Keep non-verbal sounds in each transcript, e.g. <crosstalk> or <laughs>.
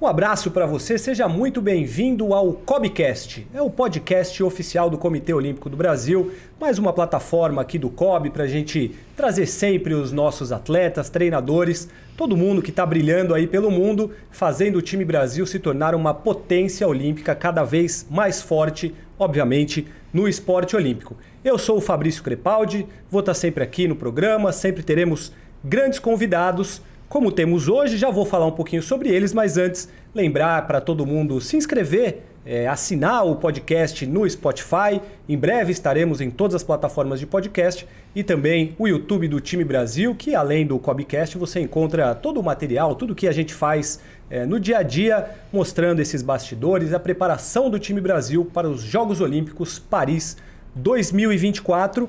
Um abraço para você, seja muito bem-vindo ao COBcast. É o podcast oficial do Comitê Olímpico do Brasil, mais uma plataforma aqui do COB para a gente trazer sempre os nossos atletas, treinadores, todo mundo que está brilhando aí pelo mundo, fazendo o time Brasil se tornar uma potência olímpica cada vez mais forte, obviamente, no esporte olímpico. Eu sou o Fabrício Crepaldi, vou estar sempre aqui no programa, sempre teremos grandes convidados como temos hoje, já vou falar um pouquinho sobre eles, mas antes, lembrar para todo mundo se inscrever, é, assinar o podcast no Spotify. Em breve estaremos em todas as plataformas de podcast e também o YouTube do Time Brasil, que além do Cobcast você encontra todo o material, tudo que a gente faz é, no dia a dia, mostrando esses bastidores, a preparação do Time Brasil para os Jogos Olímpicos Paris 2024.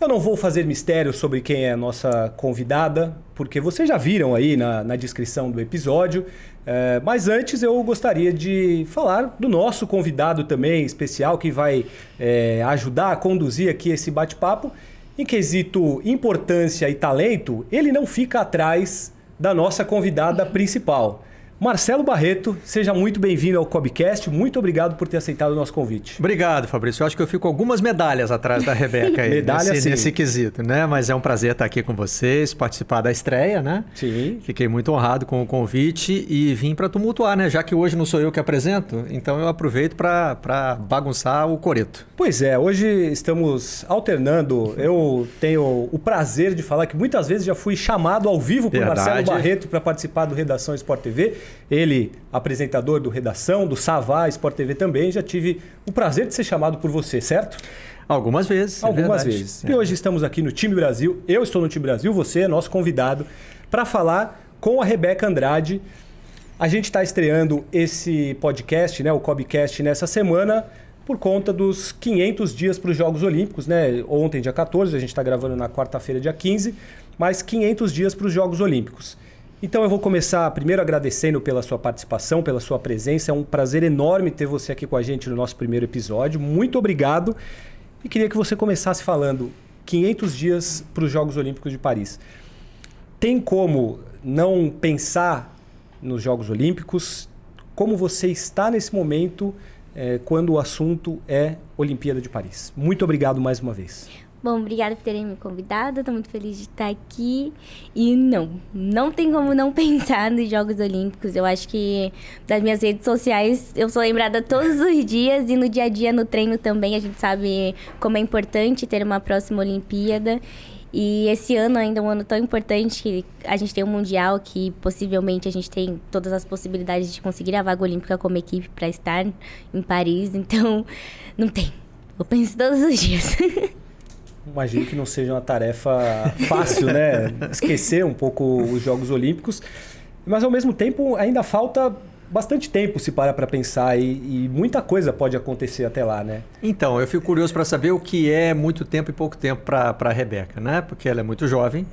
Eu não vou fazer mistério sobre quem é a nossa convidada, porque vocês já viram aí na, na descrição do episódio. É, mas antes eu gostaria de falar do nosso convidado também especial que vai é, ajudar a conduzir aqui esse bate-papo. Em quesito importância e talento, ele não fica atrás da nossa convidada principal. Marcelo Barreto, seja muito bem-vindo ao Cobcast. Muito obrigado por ter aceitado o nosso convite. Obrigado, Fabrício. Eu acho que eu fico algumas medalhas atrás da Rebeca aí, <laughs> Medalha, nesse, sim. nesse quesito, né? Mas é um prazer estar aqui com vocês, participar da estreia, né? Sim. Fiquei muito honrado com o convite e vim para tumultuar, né? Já que hoje não sou eu que apresento, então eu aproveito para bagunçar o coreto. Pois é, hoje estamos alternando. Eu tenho o prazer de falar que muitas vezes já fui chamado ao vivo por Verdade. Marcelo Barreto para participar do Redação Sport TV. Ele, apresentador do Redação, do Savá Sport TV também, já tive o prazer de ser chamado por você, certo? Algumas vezes. É Algumas é vezes. É. E hoje estamos aqui no Time Brasil. Eu estou no Time Brasil, você é nosso convidado para falar com a Rebeca Andrade. A gente está estreando esse podcast, né, o Cobcast, nessa semana por conta dos 500 dias para os Jogos Olímpicos. Né? Ontem, dia 14, a gente está gravando na quarta-feira, dia 15, mais 500 dias para os Jogos Olímpicos. Então eu vou começar primeiro agradecendo pela sua participação, pela sua presença. É um prazer enorme ter você aqui com a gente no nosso primeiro episódio. Muito obrigado. E queria que você começasse falando 500 dias para os Jogos Olímpicos de Paris. Tem como não pensar nos Jogos Olímpicos? Como você está nesse momento é, quando o assunto é Olimpíada de Paris? Muito obrigado mais uma vez. Bom, obrigada por terem me convidado. Estou muito feliz de estar aqui. E não, não tem como não <laughs> pensar nos Jogos Olímpicos. Eu acho que das minhas redes sociais eu sou lembrada todos os dias e no dia a dia no treino também. A gente sabe como é importante ter uma próxima Olimpíada. E esse ano ainda é um ano tão importante que a gente tem um mundial que possivelmente a gente tem todas as possibilidades de conseguir a vaga olímpica como equipe para estar em Paris. <laughs> Então, não tem. Eu penso todos os dias. <laughs> imagino que não seja uma tarefa fácil, né? Esquecer um pouco os Jogos Olímpicos. Mas ao mesmo tempo ainda falta bastante tempo se para para pensar e, e, muita coisa pode acontecer até lá, né? Então, eu fico curioso para saber o que é muito tempo e pouco tempo para a Rebeca, né? Porque ela é muito jovem,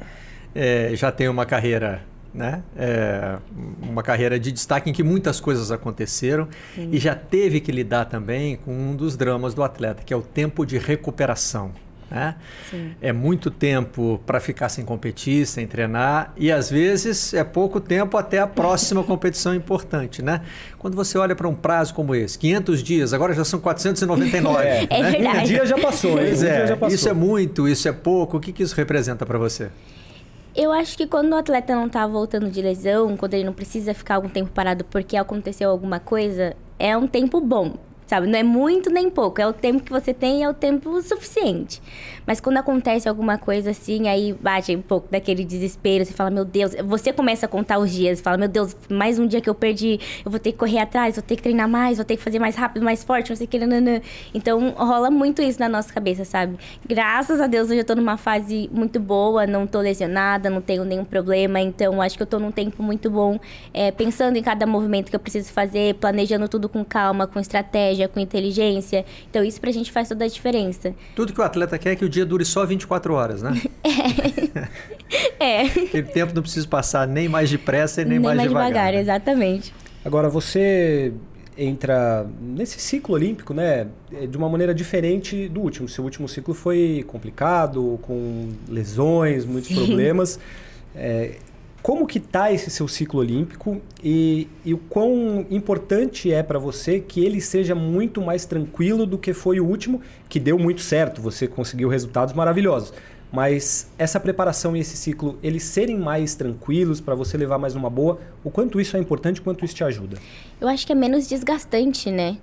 é, já tem uma carreira né? É uma carreira de destaque em que muitas coisas aconteceram Sim. e já teve que lidar também com um dos dramas do atleta, que é o tempo de recuperação. Né? É muito tempo para ficar sem competir, sem treinar, e às vezes é pouco tempo até a próxima <laughs> competição importante. Né? Quando você olha para um prazo como esse, 500 dias, agora já são 499. É, <laughs> é né? verdade. Um dia já passou. Pois é, já passou. Isso é muito, isso é pouco. O que, que isso representa para você? Eu acho que quando o atleta não está voltando de lesão, quando ele não precisa ficar algum tempo parado porque aconteceu alguma coisa, é um tempo bom sabe? Não é muito nem pouco, é o tempo que você tem, é o tempo suficiente. Mas quando acontece alguma coisa assim, aí bate um pouco daquele desespero, você fala, meu Deus, você começa a contar os dias, fala, meu Deus, mais um dia que eu perdi, eu vou ter que correr atrás, vou ter que treinar mais, vou ter que fazer mais rápido, mais forte, não sei o que, nananã. Então rola muito isso na nossa cabeça, sabe? Graças a Deus hoje eu tô numa fase muito boa, não tô lesionada, não tenho nenhum problema, então acho que eu tô num tempo muito bom, é, pensando em cada movimento que eu preciso fazer, planejando tudo com calma, com estratégia estratégia, com inteligência. Então isso pra gente faz toda a diferença. Tudo que o atleta quer é que o dia dure só 24 horas, né? <laughs> é. é. Aquele tempo não precisa passar nem mais depressa e nem, nem mais, mais devagar. devagar né? exatamente. Agora, você entra nesse ciclo olímpico, né, de uma maneira diferente do último. Seu último ciclo foi complicado, com lesões, muitos Sim. problemas. É, como que tá esse seu ciclo olímpico e, e o quão importante é para você que ele seja muito mais tranquilo do que foi o último, que deu muito certo, você conseguiu resultados maravilhosos. Mas essa preparação e esse ciclo, eles serem mais tranquilos para você levar mais uma boa, o quanto isso é importante, o quanto isso te ajuda? Eu acho que é menos desgastante, né?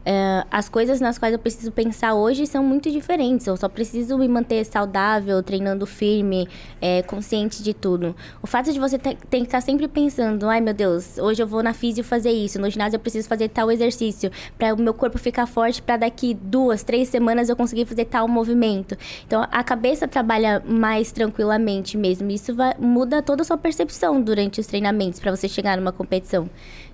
Uh, as coisas nas quais eu preciso pensar hoje são muito diferentes. Eu só preciso me manter saudável, treinando firme, é, consciente de tudo. O fato de você ter, ter que estar sempre pensando: ai meu Deus, hoje eu vou na físio fazer isso, no ginásio eu preciso fazer tal exercício, para o meu corpo ficar forte, para daqui duas, três semanas eu conseguir fazer tal movimento. Então a cabeça trabalha mais tranquilamente mesmo. Isso vai, muda toda a sua percepção durante os treinamentos para você chegar numa competição.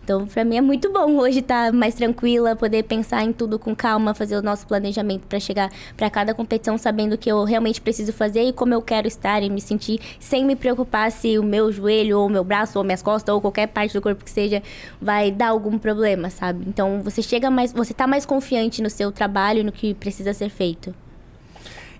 Então, para mim é muito bom hoje estar tá mais tranquila, poder pensar em tudo com calma, fazer o nosso planejamento para chegar para cada competição sabendo o que eu realmente preciso fazer e como eu quero estar e me sentir sem me preocupar se o meu joelho ou o meu braço ou minhas costas ou qualquer parte do corpo que seja vai dar algum problema, sabe? Então, você chega mais, você tá mais confiante no seu trabalho no que precisa ser feito.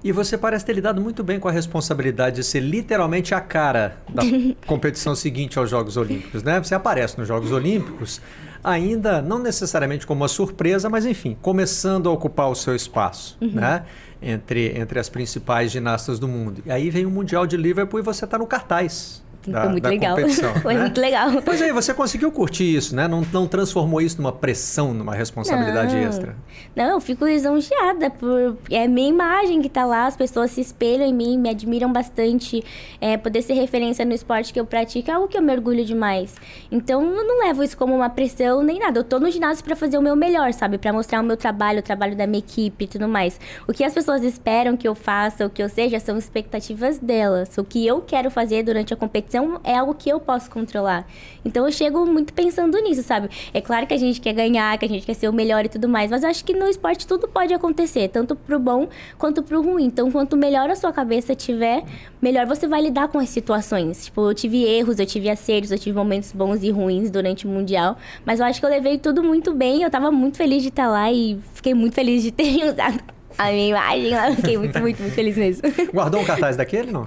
E você parece ter lidado muito bem com a responsabilidade de ser literalmente a cara da <laughs> competição seguinte aos Jogos Olímpicos, né? Você aparece nos Jogos Olímpicos, ainda não necessariamente como uma surpresa, mas enfim, começando a ocupar o seu espaço, uhum. né? Entre, entre as principais ginastas do mundo. E aí vem o Mundial de Liverpool e você está no cartaz. Da, foi muito legal. <laughs> foi né? muito legal. Pois aí, você conseguiu curtir isso, né? Não, não transformou isso numa pressão, numa responsabilidade não. extra. Não, eu fico lisonjeada por é minha imagem que tá lá, as pessoas se espelham em mim, me admiram bastante. É, poder ser referência no esporte que eu pratico é algo que eu mergulho demais. Então, eu não levo isso como uma pressão nem nada. Eu tô no ginásio para fazer o meu melhor, sabe? Para mostrar o meu trabalho, o trabalho da minha equipe e tudo mais. O que as pessoas esperam que eu faça, o que eu seja, são expectativas delas. O que eu quero fazer durante a competição é algo que eu posso controlar. Então eu chego muito pensando nisso, sabe? É claro que a gente quer ganhar, que a gente quer ser o melhor e tudo mais, mas eu acho que no esporte tudo pode acontecer, tanto pro bom quanto pro ruim. Então, quanto melhor a sua cabeça tiver, melhor você vai lidar com as situações. Tipo, eu tive erros, eu tive acertos, eu tive momentos bons e ruins durante o Mundial, mas eu acho que eu levei tudo muito bem, eu tava muito feliz de estar lá e fiquei muito feliz de ter <laughs> usado a minha imagem lá. Fiquei muito, muito, muito feliz mesmo. <laughs> Guardou um cartaz daquele, não?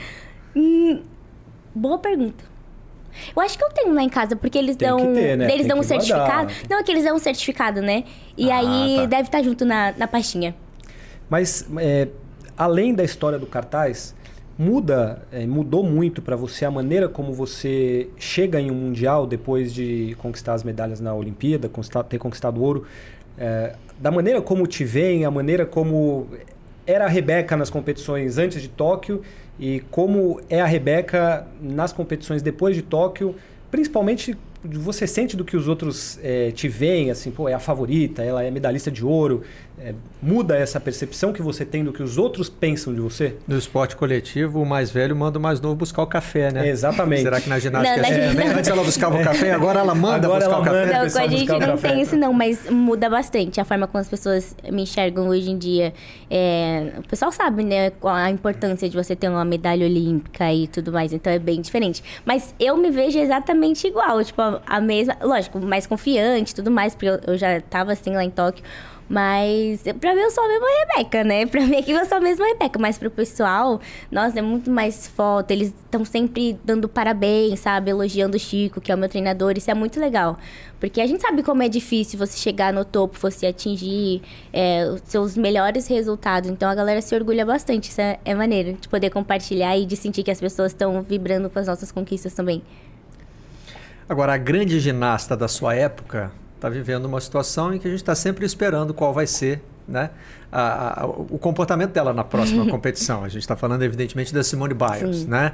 Boa pergunta. Eu acho que eu tenho lá em casa, porque eles Tem dão. Ter, né? Eles Tem dão um certificado. Guardar. Não, é que eles dão um certificado, né? E ah, aí tá. deve estar junto na, na pastinha. Mas, é, além da história do cartaz, muda, é, mudou muito para você a maneira como você chega em um mundial depois de conquistar as medalhas na Olimpíada, conquistar, ter conquistado ouro. É, da maneira como te veem, a maneira como era a Rebeca nas competições antes de Tóquio e como é a Rebeca nas competições depois de Tóquio, principalmente você sente do que os outros é, te veem, assim, pô, é a favorita, ela é medalhista de ouro. É, muda essa percepção que você tem do que os outros pensam de você? No esporte coletivo, o mais velho manda o mais novo buscar o café, né? exatamente. Será que na ginástica não, é assim? Antes ela buscava o café, agora ela manda agora buscar ela o café? Manda não, com a gente não café. tem isso não, mas muda bastante a forma como as pessoas me enxergam hoje em dia. É, o pessoal sabe, né, a importância de você ter uma medalha olímpica e tudo mais, então é bem diferente. Mas eu me vejo exatamente igual, tipo, a mesma, lógico, mais confiante tudo mais, porque eu, eu já tava assim lá em Tóquio. Mas pra mim eu sou a mesma Rebeca, né? Pra mim aqui eu sou a mesma Rebeca. Mas pro pessoal, nossa, é muito mais foto. Eles estão sempre dando parabéns, sabe? Elogiando o Chico, que é o meu treinador. Isso é muito legal. Porque a gente sabe como é difícil você chegar no topo, você atingir é, os seus melhores resultados. Então a galera se orgulha bastante. Isso é, é maneiro de poder compartilhar e de sentir que as pessoas estão vibrando com as nossas conquistas também. Agora, a grande ginasta da sua época está vivendo uma situação em que a gente está sempre esperando qual vai ser né, a, a, o comportamento dela na próxima <laughs> competição. A gente está falando, evidentemente, da Simone Biles, né,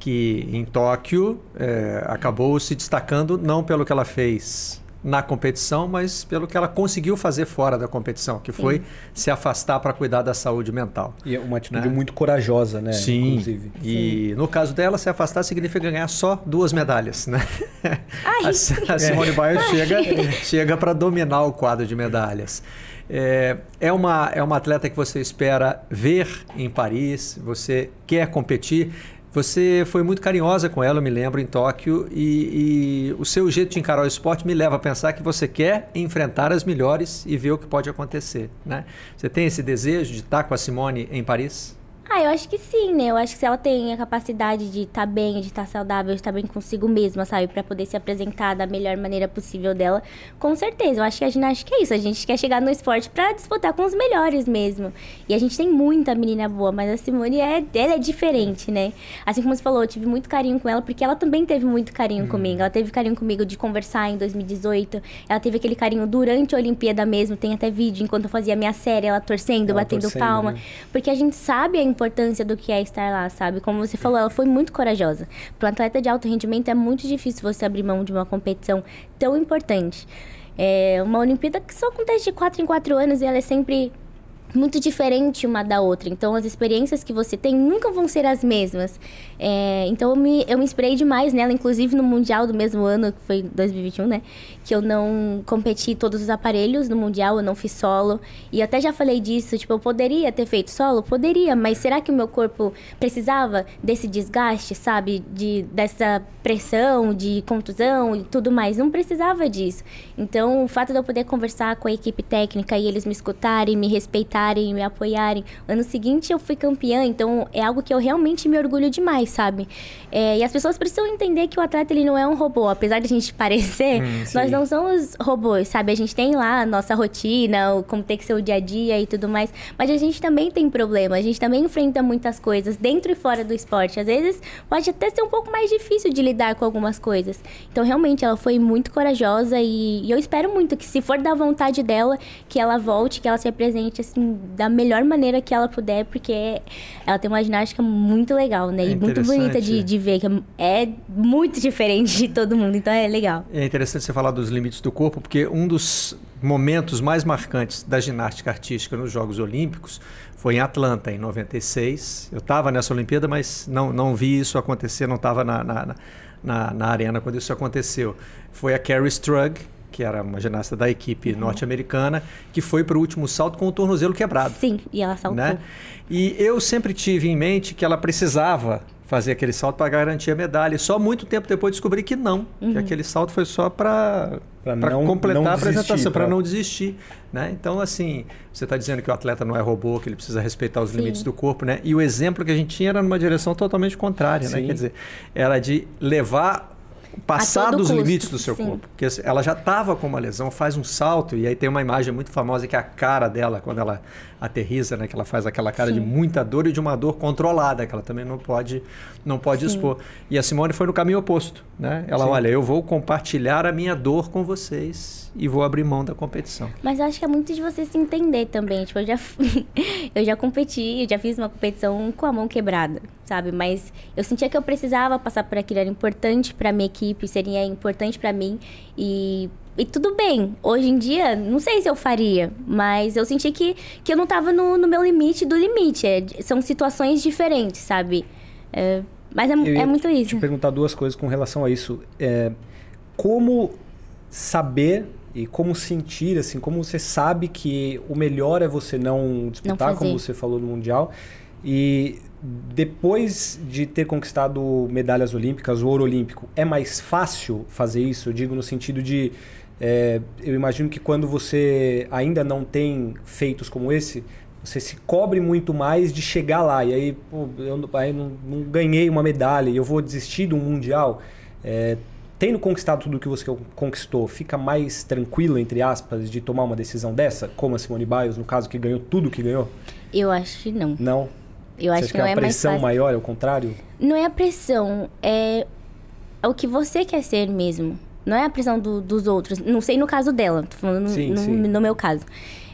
que em Tóquio é, acabou se destacando não pelo que ela fez na competição, mas pelo que ela conseguiu fazer fora da competição, que Sim. foi se afastar para cuidar da saúde mental. E é uma atitude né? muito corajosa, né? Sim. Inclusive. E Sim. no caso dela, se afastar significa ganhar só duas medalhas, né? Ai, <laughs> a, a Simone Biles chega, chega para dominar o quadro de medalhas. É, é, uma, é uma atleta que você espera ver em Paris, você quer competir. Você foi muito carinhosa com ela, eu me lembro, em Tóquio, e, e, o seu jeito de encarar o esporte me leva a pensar que você quer enfrentar as melhores e ver o que pode acontecer. Né? Você tem esse desejo de estar com a Simone em Paris? Ah, eu acho que sim, né? Eu acho que se ela tem a capacidade de estar tá bem, de estar tá saudável, de estar tá bem consigo mesma, sabe? para poder se apresentar da melhor maneira possível dela, com certeza. Eu acho que a ginástica é isso. A gente quer chegar no esporte para disputar com os melhores mesmo. E a gente tem muita menina boa, mas a Simone é, ela é diferente, né? Assim como você falou, eu tive muito carinho com ela, porque ela também teve muito carinho hum. comigo. Ela teve carinho comigo de conversar em 2018. Ela teve aquele carinho durante a Olimpíada mesmo. Tem até vídeo enquanto eu fazia minha série, ela torcendo, ela batendo torcendo, palma. Né? Porque a gente sabe a importância do que é estar lá, sabe? Como você falou, ela foi muito corajosa. Para um atleta de alto rendimento é muito difícil você abrir mão de uma competição tão importante. É uma Olimpíada que só acontece de 4 em 4 anos e ela é sempre muito diferente uma da outra. Então, as experiências que você tem nunca vão ser as mesmas. É, então, eu me, eu me inspirei demais nela, inclusive no Mundial do mesmo ano, que foi 2021, né? Que eu não competi todos os aparelhos no Mundial, eu não fiz solo. E até já falei disso, tipo, eu poderia ter feito solo? Poderia, mas será que o meu corpo precisava desse desgaste, sabe? De, dessa pressão, de contusão e tudo mais? Não precisava disso. Então, o fato de eu poder conversar com a equipe técnica e eles me escutarem, me respeitarem, me apoiarem. Ano seguinte eu fui campeã, então é algo que eu realmente me orgulho demais, sabe? É, e as pessoas precisam entender que o atleta ele não é um robô. Apesar de a gente <laughs> parecer, hum, nós não somos robôs, sabe? A gente tem lá a nossa rotina, como tem que ser o dia a dia e tudo mais. Mas a gente também tem problema, a gente também enfrenta muitas coisas dentro e fora do esporte. Às vezes pode até ser um pouco mais difícil de lidar com algumas coisas. Então, realmente, ela foi muito corajosa e, e eu espero muito que, se for da vontade dela, que ela volte, que ela se apresente assim da melhor maneira que ela puder, porque ela tem uma ginástica muito legal, né? É e muito bonita de, de ver, que é muito <laughs> diferente de todo mundo, então é legal. É interessante você falar dos limites do corpo, porque um dos momentos mais marcantes da ginástica artística nos Jogos Olímpicos foi em Atlanta, em 96. Eu estava nessa Olimpíada, mas não, não vi isso acontecer, não estava na, na, na, na, arena quando isso aconteceu. Foi a Carrie Strug, que era uma ginasta da equipe uhum. norte-americana, que foi para o último salto com o tornozelo quebrado. Sim, e ela saltou. Né? E eu sempre tive em mente que ela precisava fazer aquele salto para garantir a medalha. E só muito tempo depois descobri que não, uhum. que aquele salto foi só para completar não a apresentação, para não desistir. Né? Então, assim, você está dizendo que o atleta não é robô, que ele precisa respeitar os Sim. limites do corpo, né? E o exemplo que a gente tinha era numa direção totalmente contrária, né? Quer dizer, era de levar passar dos custo. limites do seu Sim. corpo. Porque ela já estava com uma lesão, faz um salto, e aí tem uma imagem muito famosa que é a cara dela, quando ela aterriza, né? Que ela faz aquela cara Sim. de muita dor e de uma dor controlada, que ela também não pode, não pode expor. E a Simone foi no caminho oposto, né? Ela, Sim. olha, eu vou compartilhar a minha dor com vocês e vou abrir mão da competição. Mas eu acho que é muito de você se entender também. Tipo, eu já, <laughs> eu já competi, eu já fiz uma competição com a mão quebrada, sabe? Mas eu sentia que eu precisava passar por aquilo, era importante para minha equipe, seria importante para mim e e tudo bem. Hoje em dia, não sei se eu faria, mas eu senti que, que eu não tava no, no meu limite do limite. É, são situações diferentes, sabe? É, mas é, é muito isso. te perguntar duas coisas com relação a isso. É, como saber e como sentir, assim, como você sabe que o melhor é você não disputar, não como você falou no Mundial. E depois de ter conquistado medalhas olímpicas, o ouro olímpico, é mais fácil fazer isso? Eu digo no sentido de é, eu imagino que quando você ainda não tem feitos como esse, você se cobre muito mais de chegar lá. E aí, pô, eu aí não, não, ganhei uma medalha e eu vou desistir de um mundial. É, tendo conquistado tudo o que você conquistou, fica mais tranquilo, entre aspas, de tomar uma decisão dessa? Como a Simone Biles, no caso, que ganhou tudo que ganhou? Eu acho que não. Não? Eu acho que, que não é a pressão maior, é o contrário? Não é a pressão, é o que você quer ser mesmo. Não é a pressão do, dos outros. Não sei no caso dela, tô falando sim, no, sim. no, meu caso.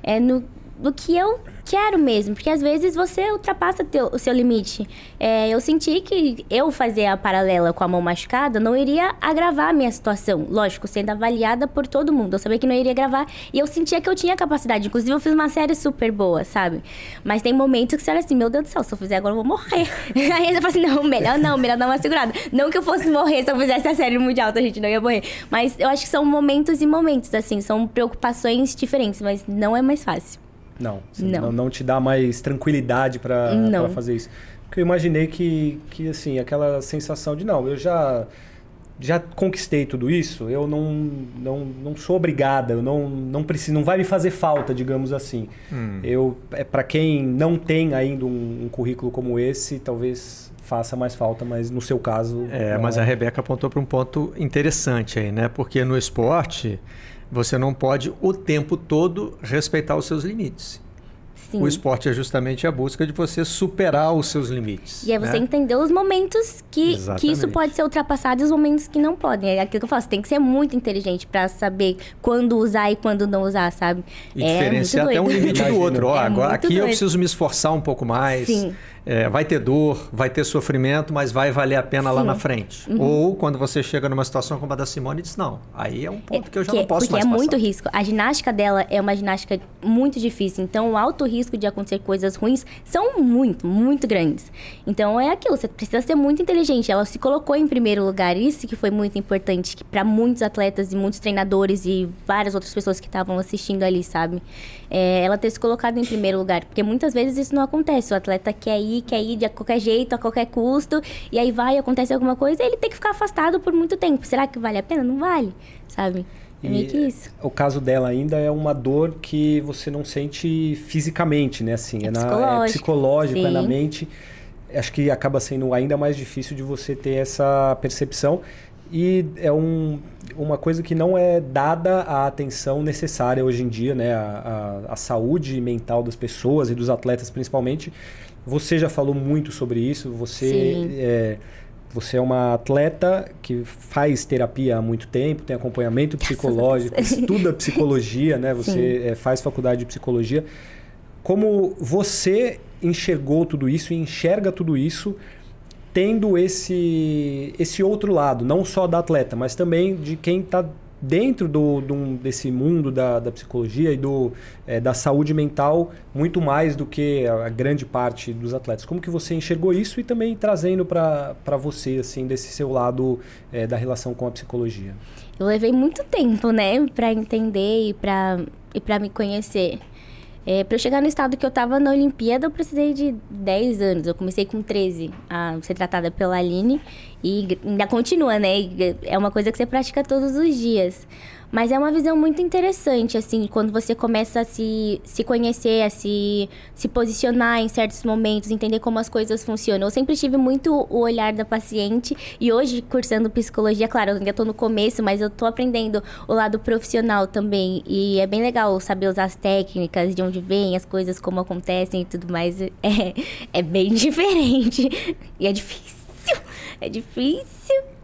É no, do que eu quero mesmo, porque às vezes você ultrapassa teu, o seu limite. É, eu senti que eu fazer a paralela com a mão machucada não iria agravar a minha situação. Lógico, sendo avaliada por todo mundo. Eu sabia que não iria gravar e eu sentia que eu tinha capacidade. Inclusive, eu fiz uma série super boa, sabe? Mas tem momentos que você olha assim, meu Deus do céu, se eu fizer agora eu vou morrer. <laughs> Aí você fala assim, não, melhor não, melhor dar uma segurada. Não que eu fosse morrer se eu fizesse a série mundial, tá, gente? Não ia morrer. Mas eu acho que são momentos e momentos, assim, são preocupações diferentes, mas não é mais fácil. Não, não. não. não te dá mais tranquilidade para fazer isso. Porque eu imaginei que, que, assim, aquela sensação de, não, eu já já conquistei tudo isso, eu não, não, não sou obrigada, eu não, não preciso, não vai me fazer falta, digamos assim. Hum. Eu é para quem não tem ainda um, um, currículo como esse, talvez faça mais falta, mas no seu caso. É, mas é. a Rebeca apontou para um ponto interessante aí, né? Porque no esporte você não pode o tempo todo respeitar os seus limites. Sim. O esporte é justamente a busca de você superar os seus limites. E é você né? entender os momentos que, que isso pode ser ultrapassado e os momentos que não podem. É aquilo que eu falo, você tem que ser muito inteligente para saber quando usar e quando não usar, sabe? E é diferenciar até um limite do outro. Ó, é agora, aqui doido. eu preciso me esforçar um pouco mais. Sim. É, vai ter dor, vai ter sofrimento, mas vai valer a pena Sim. lá na frente. Uhum. Ou quando você chega numa situação como a da Simone, diz: não, aí é um ponto que eu já não posso porque mais Porque é muito risco. A ginástica dela é uma ginástica muito difícil. Então, o alto risco de acontecer coisas ruins são muito, muito grandes. Então, é aquilo. Você precisa ser muito inteligente. Ela se colocou em primeiro lugar. Isso que foi muito importante para muitos atletas e muitos treinadores e várias outras pessoas que estavam assistindo ali, sabe? É, ela ter se colocado em primeiro lugar. Porque muitas vezes isso não acontece. O atleta quer ir quer ir de qualquer jeito, a qualquer custo, e aí vai, acontece alguma coisa, e ele tem que ficar afastado por muito tempo. Será que vale a pena? Não vale, sabe? É meio que isso. O caso dela ainda é uma dor que você não sente fisicamente, né? Assim, é, é, na, é psicológico, é na mente. Acho que acaba sendo ainda mais difícil de você ter essa percepção. E é um, uma coisa que não é dada a atenção necessária hoje em dia, né? A, a, a saúde mental das pessoas e dos atletas, principalmente. Você já falou muito sobre isso. Você é, você é uma atleta que faz terapia há muito tempo, tem acompanhamento psicológico, <laughs> estuda psicologia, né? Você é, faz faculdade de psicologia. Como você enxergou tudo isso e enxerga tudo isso tendo esse, esse outro lado, não só da atleta, mas também de quem está dentro do, do, desse mundo da, da psicologia e do, é, da saúde mental muito mais do que a, a, grande parte dos atletas. Como que você enxergou isso e também trazendo para você, assim, desse seu lado é, da relação com a psicologia? Eu levei muito tempo, né, para entender e para e para me conhecer. É, para eu chegar no estado que eu estava na Olimpíada, eu precisei de 10 anos. Eu comecei com 13 a ser tratada pela Aline e ainda continua, né? É uma coisa que você pratica todos os dias. Mas é uma visão muito interessante, assim, quando você começa a se, se conhecer, a se, se posicionar em certos momentos, entender como as coisas funcionam. Eu sempre tive muito o olhar da paciente e hoje, cursando psicologia, claro, eu ainda estou no começo, mas eu estou aprendendo o lado profissional também. E é bem legal saber usar as técnicas, de onde vem as coisas, como acontecem e tudo mais. <laughs> É, é bem <laughs> diferente. E é difícil. É difícil.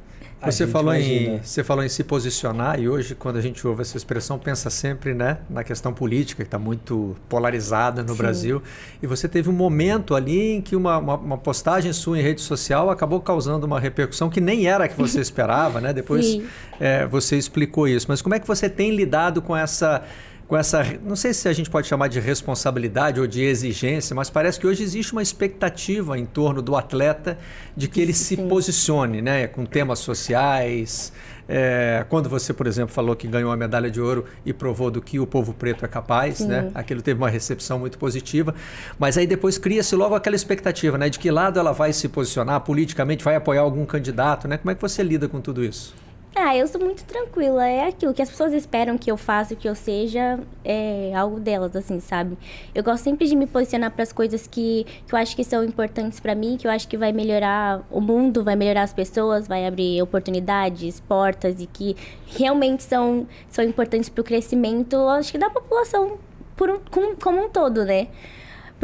Você falou, em, você falou em se posicionar e hoje, quando a gente ouve essa expressão, pensa sempre né, na questão política, que está muito polarizada no Sim. Brasil. E você teve um momento ali em que uma, uma, uma, postagem sua em rede social acabou causando uma repercussão que nem era a que você <laughs> esperava, né? Depois é, você explicou isso. Mas como é que você tem lidado com essa com essa, não sei se a gente pode chamar de responsabilidade ou de exigência, mas parece que hoje existe uma expectativa em torno do atleta de que ele Sim. se posicione, né, com temas sociais. É, quando você, por exemplo, falou que ganhou a medalha de ouro e provou do que o povo preto é capaz, né? Aquilo teve uma recepção muito positiva, mas aí depois cria-se logo aquela expectativa, né, de que lado ela vai se posicionar politicamente, vai apoiar algum candidato, né? Como é que você lida com tudo isso? Ah, eu sou muito tranquila. É aquilo que as pessoas esperam que eu faça, que eu seja, é algo delas, assim, sabe? Eu gosto sempre de me posicionar para as coisas que, que eu acho que são importantes para mim, que eu acho que vai melhorar o mundo, vai melhorar as pessoas, vai abrir oportunidades, portas e que realmente são, são importantes para o crescimento, acho que da população por um, como, como um todo, né?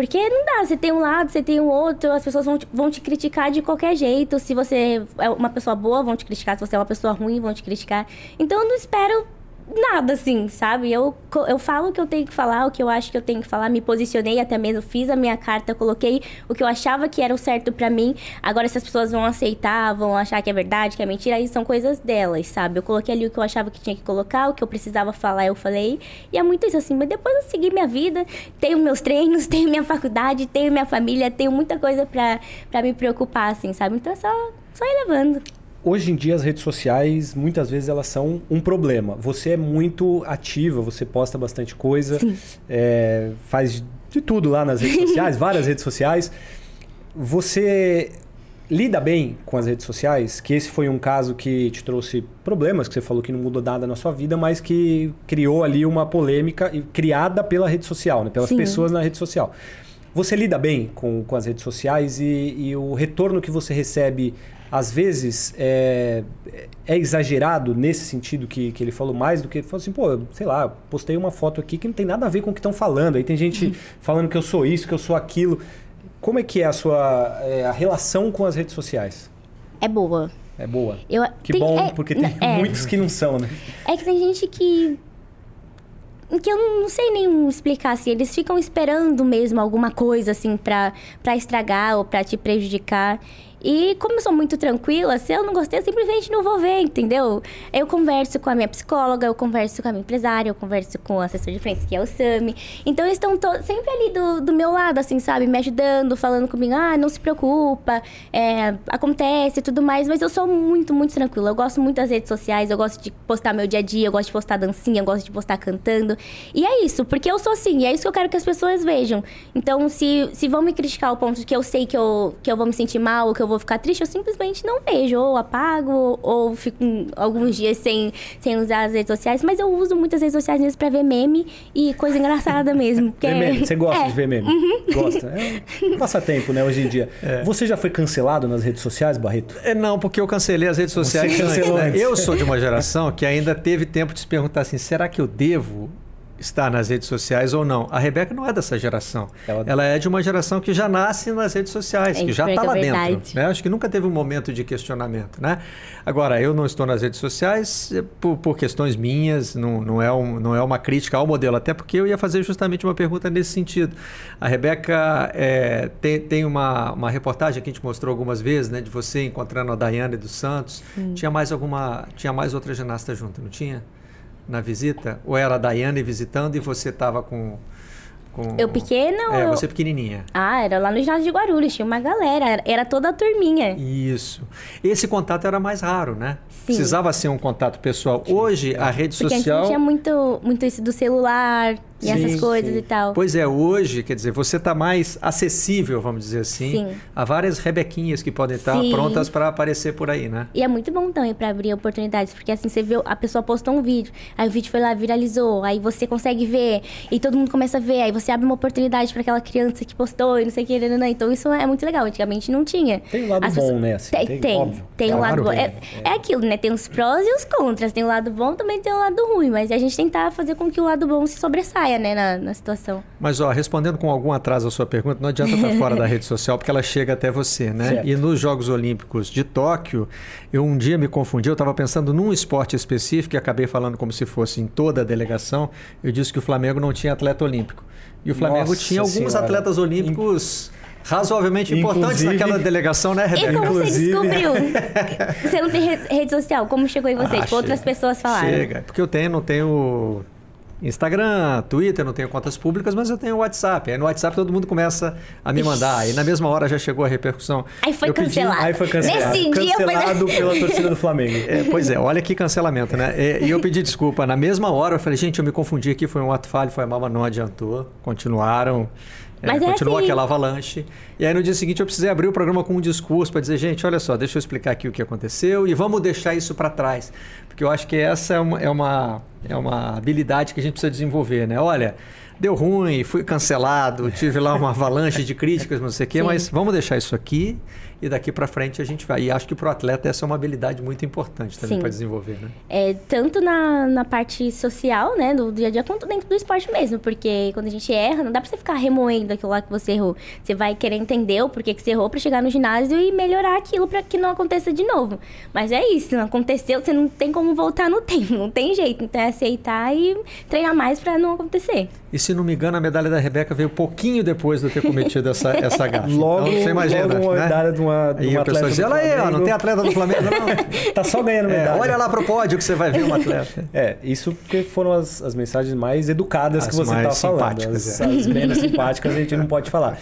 Porque não dá, você tem um lado, você tem o um outro, as pessoas vão te, vão te criticar de qualquer jeito. Se você é uma pessoa boa, vão te criticar. Se você é uma pessoa ruim, vão te criticar. Então eu não espero nada, assim, sabe? Eu, eu falo o que eu tenho que falar, o que eu acho que eu tenho que falar, me posicionei até mesmo, fiz a minha carta, coloquei o que eu achava que era o certo para mim. Agora, se as pessoas vão aceitar, vão achar que é verdade, que é mentira, aí são coisas delas, sabe? Eu coloquei ali o que eu achava que tinha que colocar, o que eu precisava falar, eu falei. E é muito isso, assim. Mas depois eu segui minha vida, tenho meus treinos, <laughs> tenho minha faculdade, tenho minha família, tenho muita coisa pra me preocupar, assim, sabe? Então é só, só ir levando hoje em dia as redes sociais muitas vezes elas são um problema. Você é muito ativa, você posta bastante coisa, é, faz de tudo lá nas redes <laughs> sociais, várias redes sociais. Você lida bem com as redes sociais? Que esse foi um caso que te trouxe problemas, que você falou que não mudou nada na sua vida, mas que criou ali uma polêmica criada pela rede social, né? pelas Sim. pessoas na rede social. Você lida bem com, com as redes sociais e, e o retorno que você recebe, às vezes, é, é exagerado nesse sentido que, que ele falou mais do que... Falou assim, pô, sei lá, postei uma foto aqui que não tem nada a ver com o que estão falando. Aí tem gente falando que eu sou isso, que eu sou aquilo. Como é que é a sua é, a relação com as redes sociais? É boa. É boa? Eu, Que tem- bom, é, porque tem é, muitos que não são, né? É que tem gente que. Que eu não sei nem explicar assim. Eles ficam esperando mesmo alguma coisa assim pra estragar ou pra te prejudicar. E como eu sou muito tranquila, se eu não gostei, eu simplesmente não vou ver, entendeu? Eu converso com a minha psicóloga, eu converso com a minha empresária, eu converso com o assessor de frente, que é o Sami. Então eles estão sempre ali do, do meu lado, assim, sabe? Me ajudando, falando comigo, ah, não se preocupa, é, acontece e tudo mais. Mas eu sou muito, muito tranquila. Eu gosto muito das redes sociais, eu gosto de postar meu dia a dia, eu gosto de postar dancinha, eu gosto de postar cantando. E é isso, porque eu sou assim, e é isso que eu quero que as pessoas vejam. Então, se, se vão me criticar ao ponto de que eu sei que eu, que eu vou me sentir mal, que eu vou ficar triste, eu simplesmente não vejo. Ou apago, ou fico alguns dias sem, sem usar as redes sociais. Mas eu uso muitas redes sociais mesmo pra ver meme e coisa engraçada mesmo. Ver meme. Você gosta é, de ver meme? Gosta. É um passatempo, né, hoje em dia. Você já foi cancelado nas redes sociais, Barreto? É, não, porque eu cancelei as redes sociais Você cancelou antes. Eu sou de uma geração que ainda teve tempo de se perguntar assim: será que eu devo estar nas redes sociais ou não? A Rebeca não é dessa geração. Ela- Ela, é de uma geração que já nasce nas redes sociais, É, que já está lá é dentro. verdade. Né? Acho que nunca teve um momento de questionamento. Né? Agora, eu não estou nas redes sociais eh, por, por questões minhas, não, não, é um, não é uma crítica ao modelo, até porque eu ia fazer justamente uma pergunta nesse sentido. A Rebeca eh, tem, tem uma, uma reportagem que a gente mostrou algumas vezes, né, de você encontrando a Daiane dos Santos. Tinha mais alguma, tinha mais outra ginasta junto, não tinha? Na visita? Ou era a Daiane visitando e você estava com, com... Eu pequena É, ou- você pequenininha. Ah, era lá no ginásio de Guarulhos, tinha uma galera, era, toda a turminha. Isso. Esse contato era mais raro, né? Sim. Precisava ser um contato pessoal. Hoje, a rede Porque antes social. não tinha muito, muito isso do celular e Sim, essas coisas sim. e tal. Pois é, hoje, quer dizer, você está mais acessível, vamos dizer assim, Sim. a várias rebequinhas que podem estar Sim. prontas para aparecer por aí, né? E é muito bom também pra abrir oportunidades, porque assim você vê, a pessoa postou um vídeo, aí o vídeo foi lá, viralizou, aí você consegue ver, e todo mundo começa a ver, aí você abre uma oportunidade pra aquela criança que postou e não sei o que, nananã. então isso é muito legal. Antigamente não tinha. Tem um lado As bom, pessoas- né? Assim, tem, tem, tem, óbvio. tem um lado bom. tem, É, é aquilo, né? Tem os prós e os contras. Tem o lado bom, também tem o lado ruim, mas a gente tentar fazer com que o lado bom se sobressaia, né, na, na situação. Mas, ó, respondendo com algum atraso a sua pergunta, não adianta estar fora da <laughs> rede social porque ela chega até você, né? Certo. E nos Jogos Olímpicos de Tóquio, eu um dia me confundi, eu estava pensando num esporte específico e acabei falando como se fosse em toda a delegação. Eu disse que o Flamengo não tinha atleta olímpico. E o Flamengo Nossa tinha alguns Senhora. atletas olímpicos razoavelmente importantes Inclusive- naquela delegação, né, E Rebeca? como Inclusive- você descobriu? <laughs> você não tem re- rede social? Como chegou em você? Ah, tipo, outras pessoas falaram. Chega, porque eu tenho, não tenho Instagram, Twitter, não tenho contas públicas, mas eu tenho WhatsApp. Aí no WhatsApp todo mundo começa a me mandar. Aí na mesma hora já chegou a repercussão. Aí foi Eu pedi- cancelado. Aí foi cancelado. Nesse dia foi- cancelado <laughs> pela torcida do Flamengo. É, pois é, olha que cancelamento, né? E, e eu pedi desculpa. Na mesma hora eu falei, gente, eu me confundi aqui, foi um ato falho, foi mal, mas não adiantou. Continuaram. É, Mas é continuou assim. aquela avalanche. E aí no dia seguinte eu precisei abrir o programa com um discurso para dizer, gente, olha só, deixa eu explicar aqui o que aconteceu e vamos deixar isso para trás. Porque eu acho que essa é uma, é, uma, é uma habilidade que a gente precisa desenvolver, né? Olha, deu ruim, fui cancelado, tive lá uma avalanche de críticas, não sei o quê, Sim. mas vamos deixar isso aqui e daqui para frente a gente vai. E acho que para o atleta essa é uma habilidade muito importante também para desenvolver, né? É, tanto na, na parte social, né, do dia a dia, quanto dentro do esporte mesmo. Porque quando a gente erra, não dá pra você ficar remoendo aquilo lá que você errou. Você vai querer entender o porquê que você errou pra chegar no ginásio e melhorar aquilo pra que não aconteça de novo. Mas é isso, não aconteceu, você não tem como voltar no <laughs> tempo, não tem jeito. Então é aceitar e treinar mais pra não acontecer. E se não me engano, a medalha da Rebeca veio pouquinho depois de eu ter cometido essa, essa gafe. <laughs> Logo, então, você imagina, logo uma né? medalha de uma, de E uma a pessoa atleta diz, do olha aí, ó, não tem atleta do Flamengo, não. <laughs> Tá só ganhando É, medalha. olha lá pro pódio que você vai ver um atleta. <laughs> É, isso porque foram as, as mensagens mais educadas As que você está falando. As, é. as menos <laughs> simpáticas a gente não pode falar.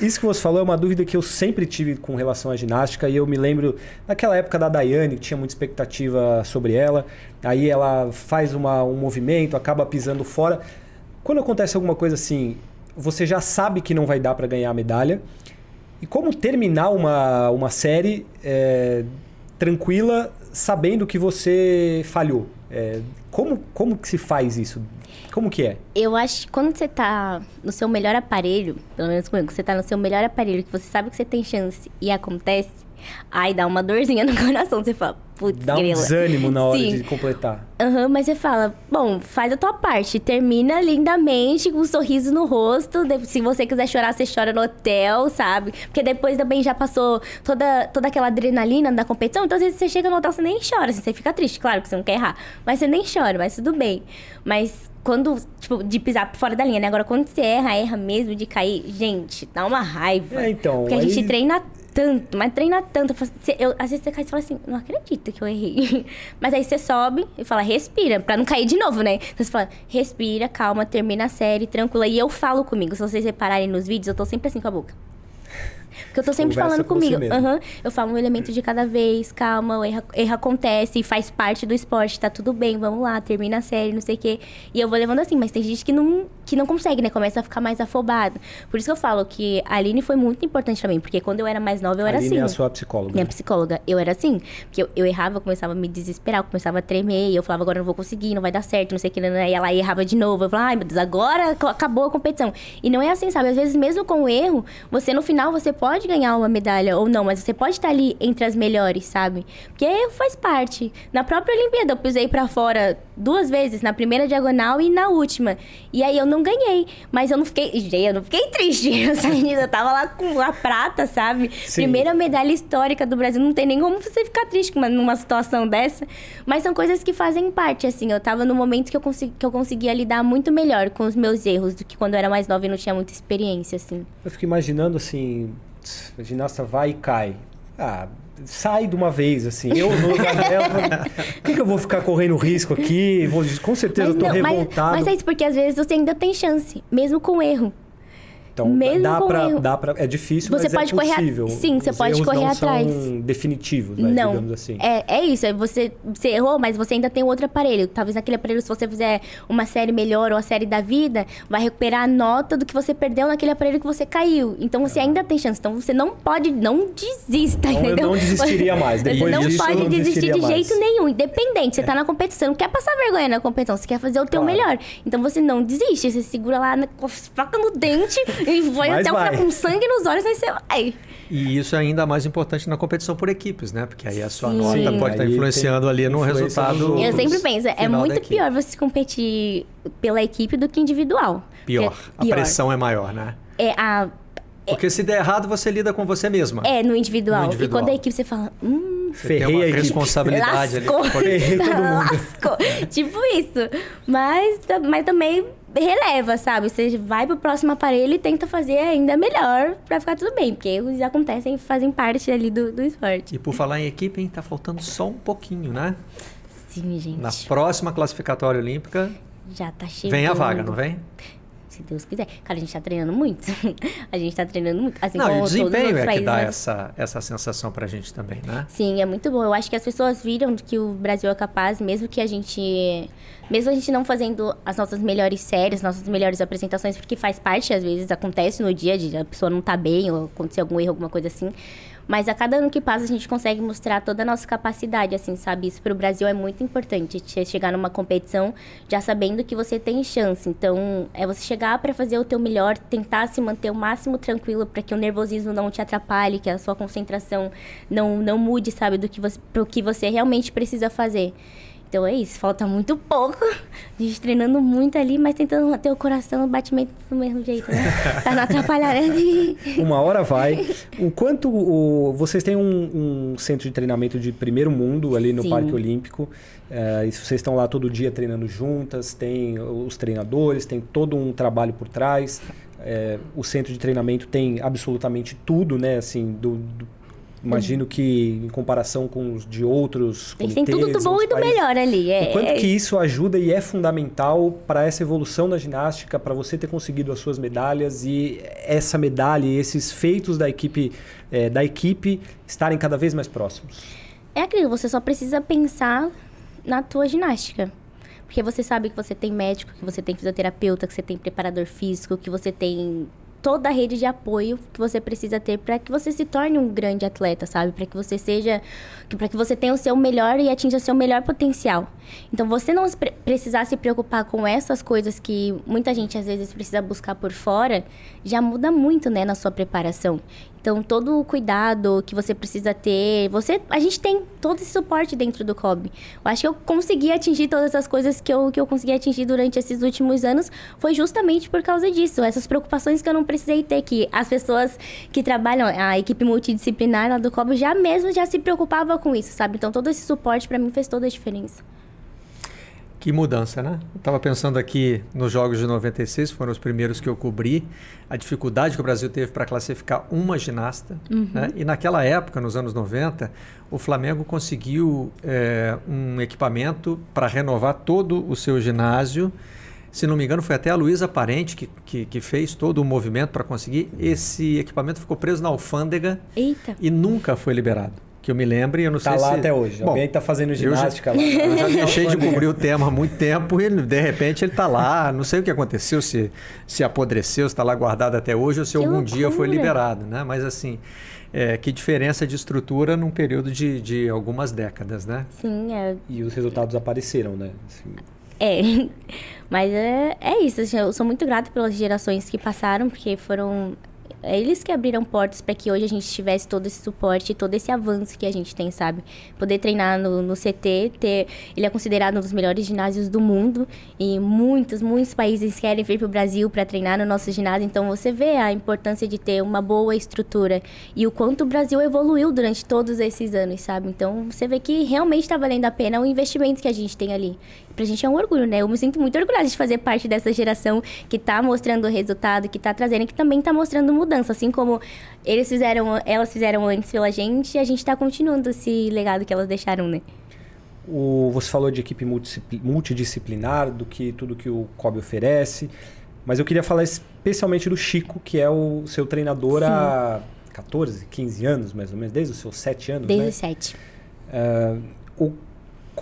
Isso que você falou é uma dúvida que eu sempre tive com relação à ginástica e eu me lembro naquela época da Daiane, que tinha muita expectativa sobre ela. Aí ela faz uma, um movimento, acaba pisando fora. Quando acontece alguma coisa assim, você já sabe que não vai dar para ganhar a medalha. E como terminar uma, uma série é, tranquila, sabendo que você falhou? É, como, como que se faz isso? Como que é? Eu acho que quando você tá no seu melhor aparelho, pelo menos comigo, você tá no seu melhor aparelho, que você sabe que você tem chance e acontece, aí dá uma dorzinha <laughs> no coração. Você fala, putz, Dá um grila. desânimo na hora Sim. de completar. Aham, mas você fala, bom, faz a tua parte, termina lindamente, com um sorriso no rosto. de- Se você quiser chorar, você chora no hotel, sabe? Porque depois também já passou toda, toda aquela adrenalina da competição, então às vezes você chega no hotel, você nem chora, assim, você fica triste, claro que você não quer errar, mas você nem chora, mas tudo bem. Mas quando, tipo, de pisar fora da linha, né? Agora, quando você erra, erra mesmo de cair, gente, dá uma raiva. É, então, Porque a aí- gente treina tanto, mas treina tanto. você- eu- às vezes você cai e fala assim, não acredito que eu errei. <laughs> Mas aí você sobe e fala, respira, pra não cair de novo, né? Então você fala, respira, calma, termina a série, tranquila. E eu falo comigo, se vocês repararem nos vídeos, eu tô sempre assim com a boca. Porque eu tô sempre Conversa falando com comigo. Aham. Eu falo um elemento de cada vez, calma, o erro, erro acontece, faz parte do esporte, tá tudo bem, vamos lá, termina a série, não sei o quê. E eu vou levando assim, mas tem gente que não, que não consegue, né? Começa a ficar mais afobado. Por isso que eu falo que a Aline foi muito importante pra mim, porque quando eu era mais nova, eu era Aline assim. é a sua psicóloga. Minha psicóloga, eu era assim. Porque eu, eu errava, eu começava a me desesperar, eu começava a tremer, e eu falava, agora eu não vou conseguir, não vai dar certo, não sei o que, né? e ela errava de novo. Eu falava, ai meu Deus, agora ac- acabou a competição. E não é assim, sabe? Às vezes, mesmo com o erro, você no final você pode ganhar uma medalha ou não, mas você pode estar ali entre as melhores, sabe? Porque faz parte. Na própria Olimpíada, eu pisei pra fora duas vezes, na primeira diagonal e na última. E aí eu não ganhei, mas eu não fiquei, eu não fiquei triste. <laughs> Eu saí, eu tava lá com a prata, sabe? Sim. Primeira medalha histórica do Brasil. Não tem nem como você ficar triste numa situação dessa. Mas são coisas que fazem parte, assim. Eu tava no momento que eu, consegui, que eu conseguia lidar muito melhor com os meus erros do que quando eu era mais nova e não tinha muita experiência, assim. Eu fico imaginando assim, a ginasta vai e cai. Ah, sai de uma vez, assim. Eu no lugar dela, por que, que eu vou ficar correndo risco aqui? Vou, com certeza eu tô não, mas, revoltado. mas é isso, porque às vezes você ainda tem chance, mesmo com erro. Então, mesmo dá pra, erro. dá pra. É difícil, Você mas pode é correr a- possível. sim, você Os pode correr não atrás. São definitivos, né, Não. digamos assim. É, é isso. é Você, você errou, mas você ainda tem outro aparelho. Talvez naquele aparelho, se você fizer uma série melhor ou a série da vida, vai recuperar a nota do que você perdeu naquele aparelho que você caiu. Então você ainda tem chance. Então você não pode, não desista, eu entendeu? não desistiria mais. Você Depois não disso, eu pode não desistir de mais. jeito nenhum. Independente, você tá na competição, você não quer passar vergonha na competição, você quer fazer o teu Claro. melhor. Então você não desiste, você segura lá na, com faca no dente e vai Mas até o vai. final com sangue nos olhos, aí você vai. E isso é ainda mais importante na competição por equipes, né? Porque aí a sua Sim. nota Sim, pode estar aí influenciando ali no resultado. Eu sempre penso, é muito pior você competir pela equipe do que individual. Pior. Porque- A pressão é maior, né? É, a, Porque se der errado, você lida com você mesma. é no individual. No individual. E quando a equipe você fala, hum, Você tem Ferrei uma a responsabilidade ali. lascou. Ferrei todo mundo. lascou. tipo isso. Mas, mas também releva, sabe? Você vai pro próximo aparelho e tenta fazer ainda melhor pra ficar tudo bem. Porque eles acontecem, fazem parte ali do, do esporte. E por falar em equipe, hein, tá faltando só um pouquinho, né? Sim, gente. Na próxima classificatória olímpica, Já tá chegando. vem a vaga, não vem? Se Deus quiser. Cara, a gente tá treinando muito. <laughs> a gente tá treinando muito. Assim não, o desempenho é que dá mas- essa, essa sensação pra gente também, né? Sim, é muito bom. Eu acho que as pessoas viram que o Brasil é capaz, mesmo que a gente. Mesmo a gente não fazendo as nossas melhores séries, nossas melhores apresentações, porque faz parte, às vezes, acontece no dia de a pessoa não tá bem, ou acontecer algum erro, alguma coisa assim. Mas a cada ano que passa, a gente consegue mostrar toda a nossa capacidade, assim, sabe? Isso pro Brasil é muito importante. Chegar numa competição já sabendo que você tem chance. Então, é você chegar para fazer o teu melhor, tentar se manter o máximo tranquilo para que o nervosismo não te atrapalhe, que a sua concentração não, não mude, sabe? Do que você, pro que você realmente precisa fazer. Então é isso, falta muito pouco. <laughs> A gente treinando muito ali, mas tentando manter o coração, o batimento do mesmo jeito, né? <laughs> Pra não atrapalhar, né? <laughs> Uma hora vai. O quanto o, vocês têm um, um centro de treinamento de primeiro mundo ali no Sim. Parque Olímpico. É, e vocês estão lá todo dia treinando juntas, tem os treinadores, tem todo um trabalho por trás. É, o centro de treinamento tem absolutamente tudo, né? Assim, do, do- imagino que em comparação com os de outros Eles têm tudo do comitês, bom e do países, melhor ali. É, o quanto é que isso ajuda e é fundamental para essa evolução da ginástica, para você ter conseguido as suas medalhas e essa medalha e esses feitos da equipe, eh, da equipe estarem cada vez mais próximos? É aquilo, você só precisa pensar na tua ginástica. Porque você sabe que você tem médico, que você tem fisioterapeuta, que você tem preparador físico, que você tem toda a rede de apoio que você precisa ter para que você se torne um grande atleta, sabe? Para que você seja, para que você tenha o seu melhor e atinja o seu melhor potencial. Então, você não precisar se preocupar com essas coisas que muita gente às vezes precisa buscar por fora, já muda muito, né, na sua preparação. Então, todo o cuidado que você precisa ter, você, a gente tem todo esse suporte dentro do COB. Eu acho que eu consegui atingir todas as coisas que eu, que eu consegui atingir durante esses últimos anos foi justamente por causa disso. Essas preocupações que eu não precisei ter, que as pessoas que trabalham, a equipe multidisciplinar lá do COB já mesmo já se preocupava com isso, sabe? Então, todo esse suporte para mim fez toda a diferença. Que mudança, né? Eu estava pensando aqui nos Jogos de 96, foram os primeiros que eu cobri, a dificuldade que o Brasil teve para classificar uma ginasta. Uhum. Né? E naquela época, nos anos 90, o Flamengo conseguiu é, um equipamento para renovar todo o seu ginásio. Se não me engano, foi até a Luísa Parente que, que, que, fez todo o movimento para conseguir. Esse equipamento ficou preso na alfândega Eita. e nunca foi liberado que eu me lembre, eu não tá sei se... Tá lá até hoje. Bom, Alguém está fazendo ginástica eu já, lá. <laughs> Eu já deixei <laughs> de cobrir o tema há muito tempo e de repente ele está lá. Não sei o que aconteceu, se, se apodreceu, se está lá guardado até hoje ou se que algum loucura. dia foi liberado, né? Mas assim, é, que diferença de estrutura num período de, de algumas décadas, né? Sim, é... E os resultados apareceram, né? Assim... É, <laughs> mas é, é isso. Assim, eu sou muito grata pelas gerações que passaram, porque foram é eles que abriram portas para que hoje a gente tivesse todo esse suporte, todo esse avanço que a gente tem, sabe? Poder treinar no, no CT, ter, ele é considerado um dos melhores ginásios do mundo e muitos, muitos países querem vir para o Brasil para treinar no nosso ginásio. Então você vê a importância de ter uma boa estrutura e o quanto o Brasil evoluiu durante todos esses anos, sabe? Então você vê que realmente está valendo a pena o investimento que a gente tem ali pra gente é um orgulho, né? Eu me sinto muito orgulhosa de fazer parte dessa geração que tá mostrando o resultado, que tá trazendo, que também tá mostrando mudança. Assim como eles fizeram, elas fizeram antes pela gente, a gente tá continuando esse legado que elas deixaram, né? O, você falou de equipe multidisciplinar, do que tudo que o COB oferece, mas eu queria falar especialmente do Chico, que é o seu treinador Sim. há 14, 15 anos, mais ou menos, desde os seus 7 anos, Desde né? os 7. Uh, o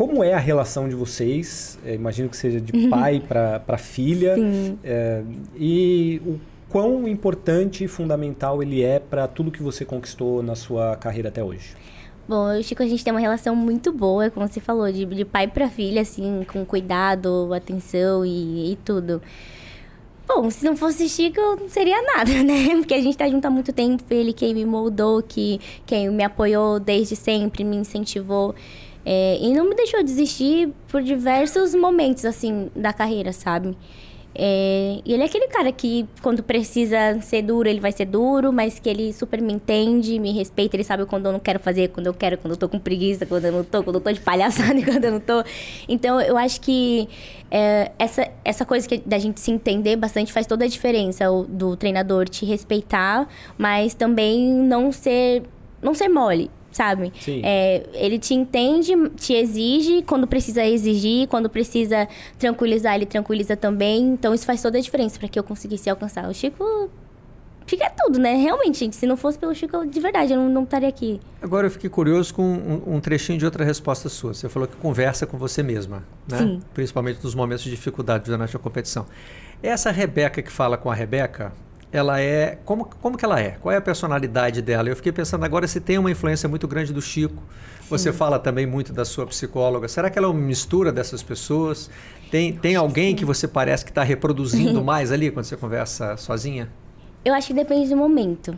como é a relação de vocês? É, imagino que seja de uhum. pai para filha. Sim. É, e o quão importante e fundamental ele é para tudo que você conquistou na sua carreira até hoje? Bom, eu e Chico, a gente tem uma relação muito boa, como você falou, de, de pai para filha, assim, com cuidado, atenção e, e tudo. Bom, se não fosse Chico, não seria nada, <laughs> né? Porque a gente tá junto há muito tempo, ele quem me moldou, que, quem me apoiou desde sempre, me incentivou. É, e não me deixou desistir por diversos momentos, assim, da carreira, sabe? É, e ele é aquele cara que, quando precisa ser duro, ele vai ser duro, mas que ele super me entende, me respeita, ele sabe quando eu não quero fazer, quando eu quero, quando eu tô com preguiça, quando eu não tô, quando eu tô de palhaçada e <laughs> quando eu não tô. Então, eu acho que é, essa, essa coisa que, da gente se entender bastante faz toda a diferença, o, do treinador te respeitar, mas também não ser, não ser mole sabe? É, ele te entende, te exige quando precisa exigir, quando precisa tranquilizar, ele tranquiliza também. Então isso faz toda a diferença para que eu conseguisse alcançar. O Chico fica tudo, né? Realmente, gente, se não fosse pelo Chico, de verdade, eu não, não estaria aqui. Agora eu fiquei curioso com um, um, trechinho de outra resposta sua. Você falou que conversa com você mesma, né? Sim. Principalmente nos momentos de dificuldade durante a competição. Essa Rebeca que fala com a Rebeca, ela é. Como, como que ela é? Qual é a personalidade dela? Eu fiquei pensando agora se tem uma influência muito grande do Chico. Sim. Você fala também muito da sua psicóloga. Será que ela é uma mistura dessas pessoas? Tem, tem alguém que você parece que está reproduzindo <laughs> mais ali quando você conversa sozinha? Eu acho que depende do momento.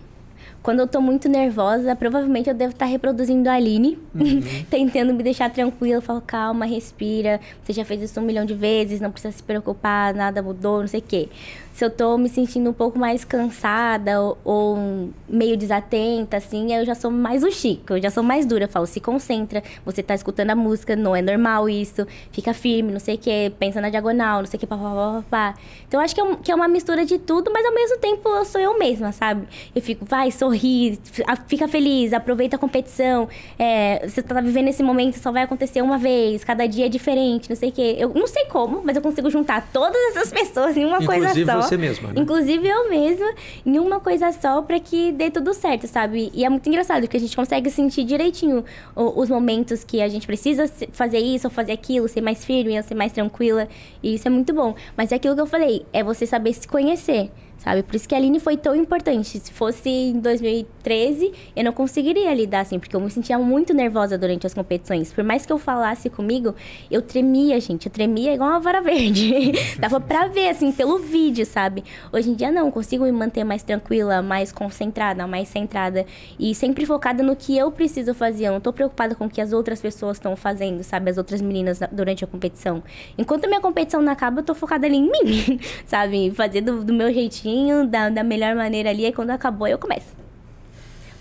Quando eu tô muito nervosa, provavelmente eu devo estar tá reproduzindo a Aline, uhum. <laughs> tentando me deixar tranquila. Eu falo, calma, respira. Você já fez isso um milhão de vezes, não precisa se preocupar, nada mudou, não sei o quê se eu tô me sentindo um pouco mais cansada ou, ou, meio desatenta, assim, eu já sou mais o Chico, eu já sou mais dura. Eu falo, se concentra, você tá escutando a música, não é normal isso, fica firme, não sei o que, pensa na diagonal, não sei o que, papapá. Então acho que é, um, que é uma mistura de tudo, mas ao mesmo tempo eu sou eu mesma, sabe? Eu fico, vai, sorri, fica feliz, aproveita a competição. É, você tá vivendo esse momento, só vai acontecer uma vez, cada dia é diferente, não sei o que. Eu não sei como, mas eu consigo juntar todas essas pessoas em uma Inclusive coisa só você mesma, né? Inclusive eu mesma, em uma coisa só, para que dê tudo certo, sabe? E é muito engraçado, porque a gente consegue sentir direitinho os momentos que a gente precisa fazer isso ou fazer aquilo, ser mais firme, ser mais tranquila. E isso é muito bom. Mas é aquilo que eu falei, é você saber se conhecer sabe? Por isso que a Aline foi tão importante. Se fosse em 2013, eu não conseguiria lidar assim, porque eu me sentia muito nervosa durante as competições. Por mais que eu falasse comigo, eu tremia, gente. Eu tremia igual uma vara <laughs> verde. Dava pra ver, assim, pelo vídeo, sabe? Hoje em dia, não. Consigo me manter mais tranquila, mais concentrada, mais centrada. E sempre focada no que eu preciso fazer. Eu não tô preocupada com o que as outras pessoas estão fazendo, sabe? As outras meninas durante a competição. Enquanto a minha competição não acaba, eu tô focada ali em mim, <laughs> sabe? Fazer do, do meu jeitinho, da, da melhor maneira ali. E quando acabou, eu começo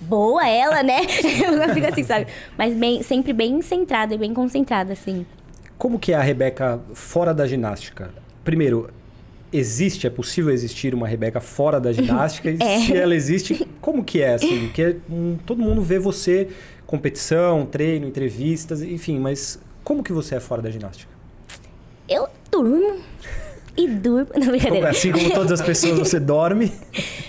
boa ela, né? <laughs> Ela fica assim, sabe? Mas bem, sempre bem centrada e bem concentrada, assim. Como que é a Rebeca fora da ginástica? Primeiro, existe, é possível existir uma Rebeca fora da ginástica? <laughs> É. se ela existe, como que é, assim? Porque hum, todo mundo vê você, competição, treino, entrevistas, enfim, mas como que você é fora da ginástica? Eu durmo. E durmo. <laughs> Não, brincadeira. assim como todas as pessoas, você <laughs> dorme.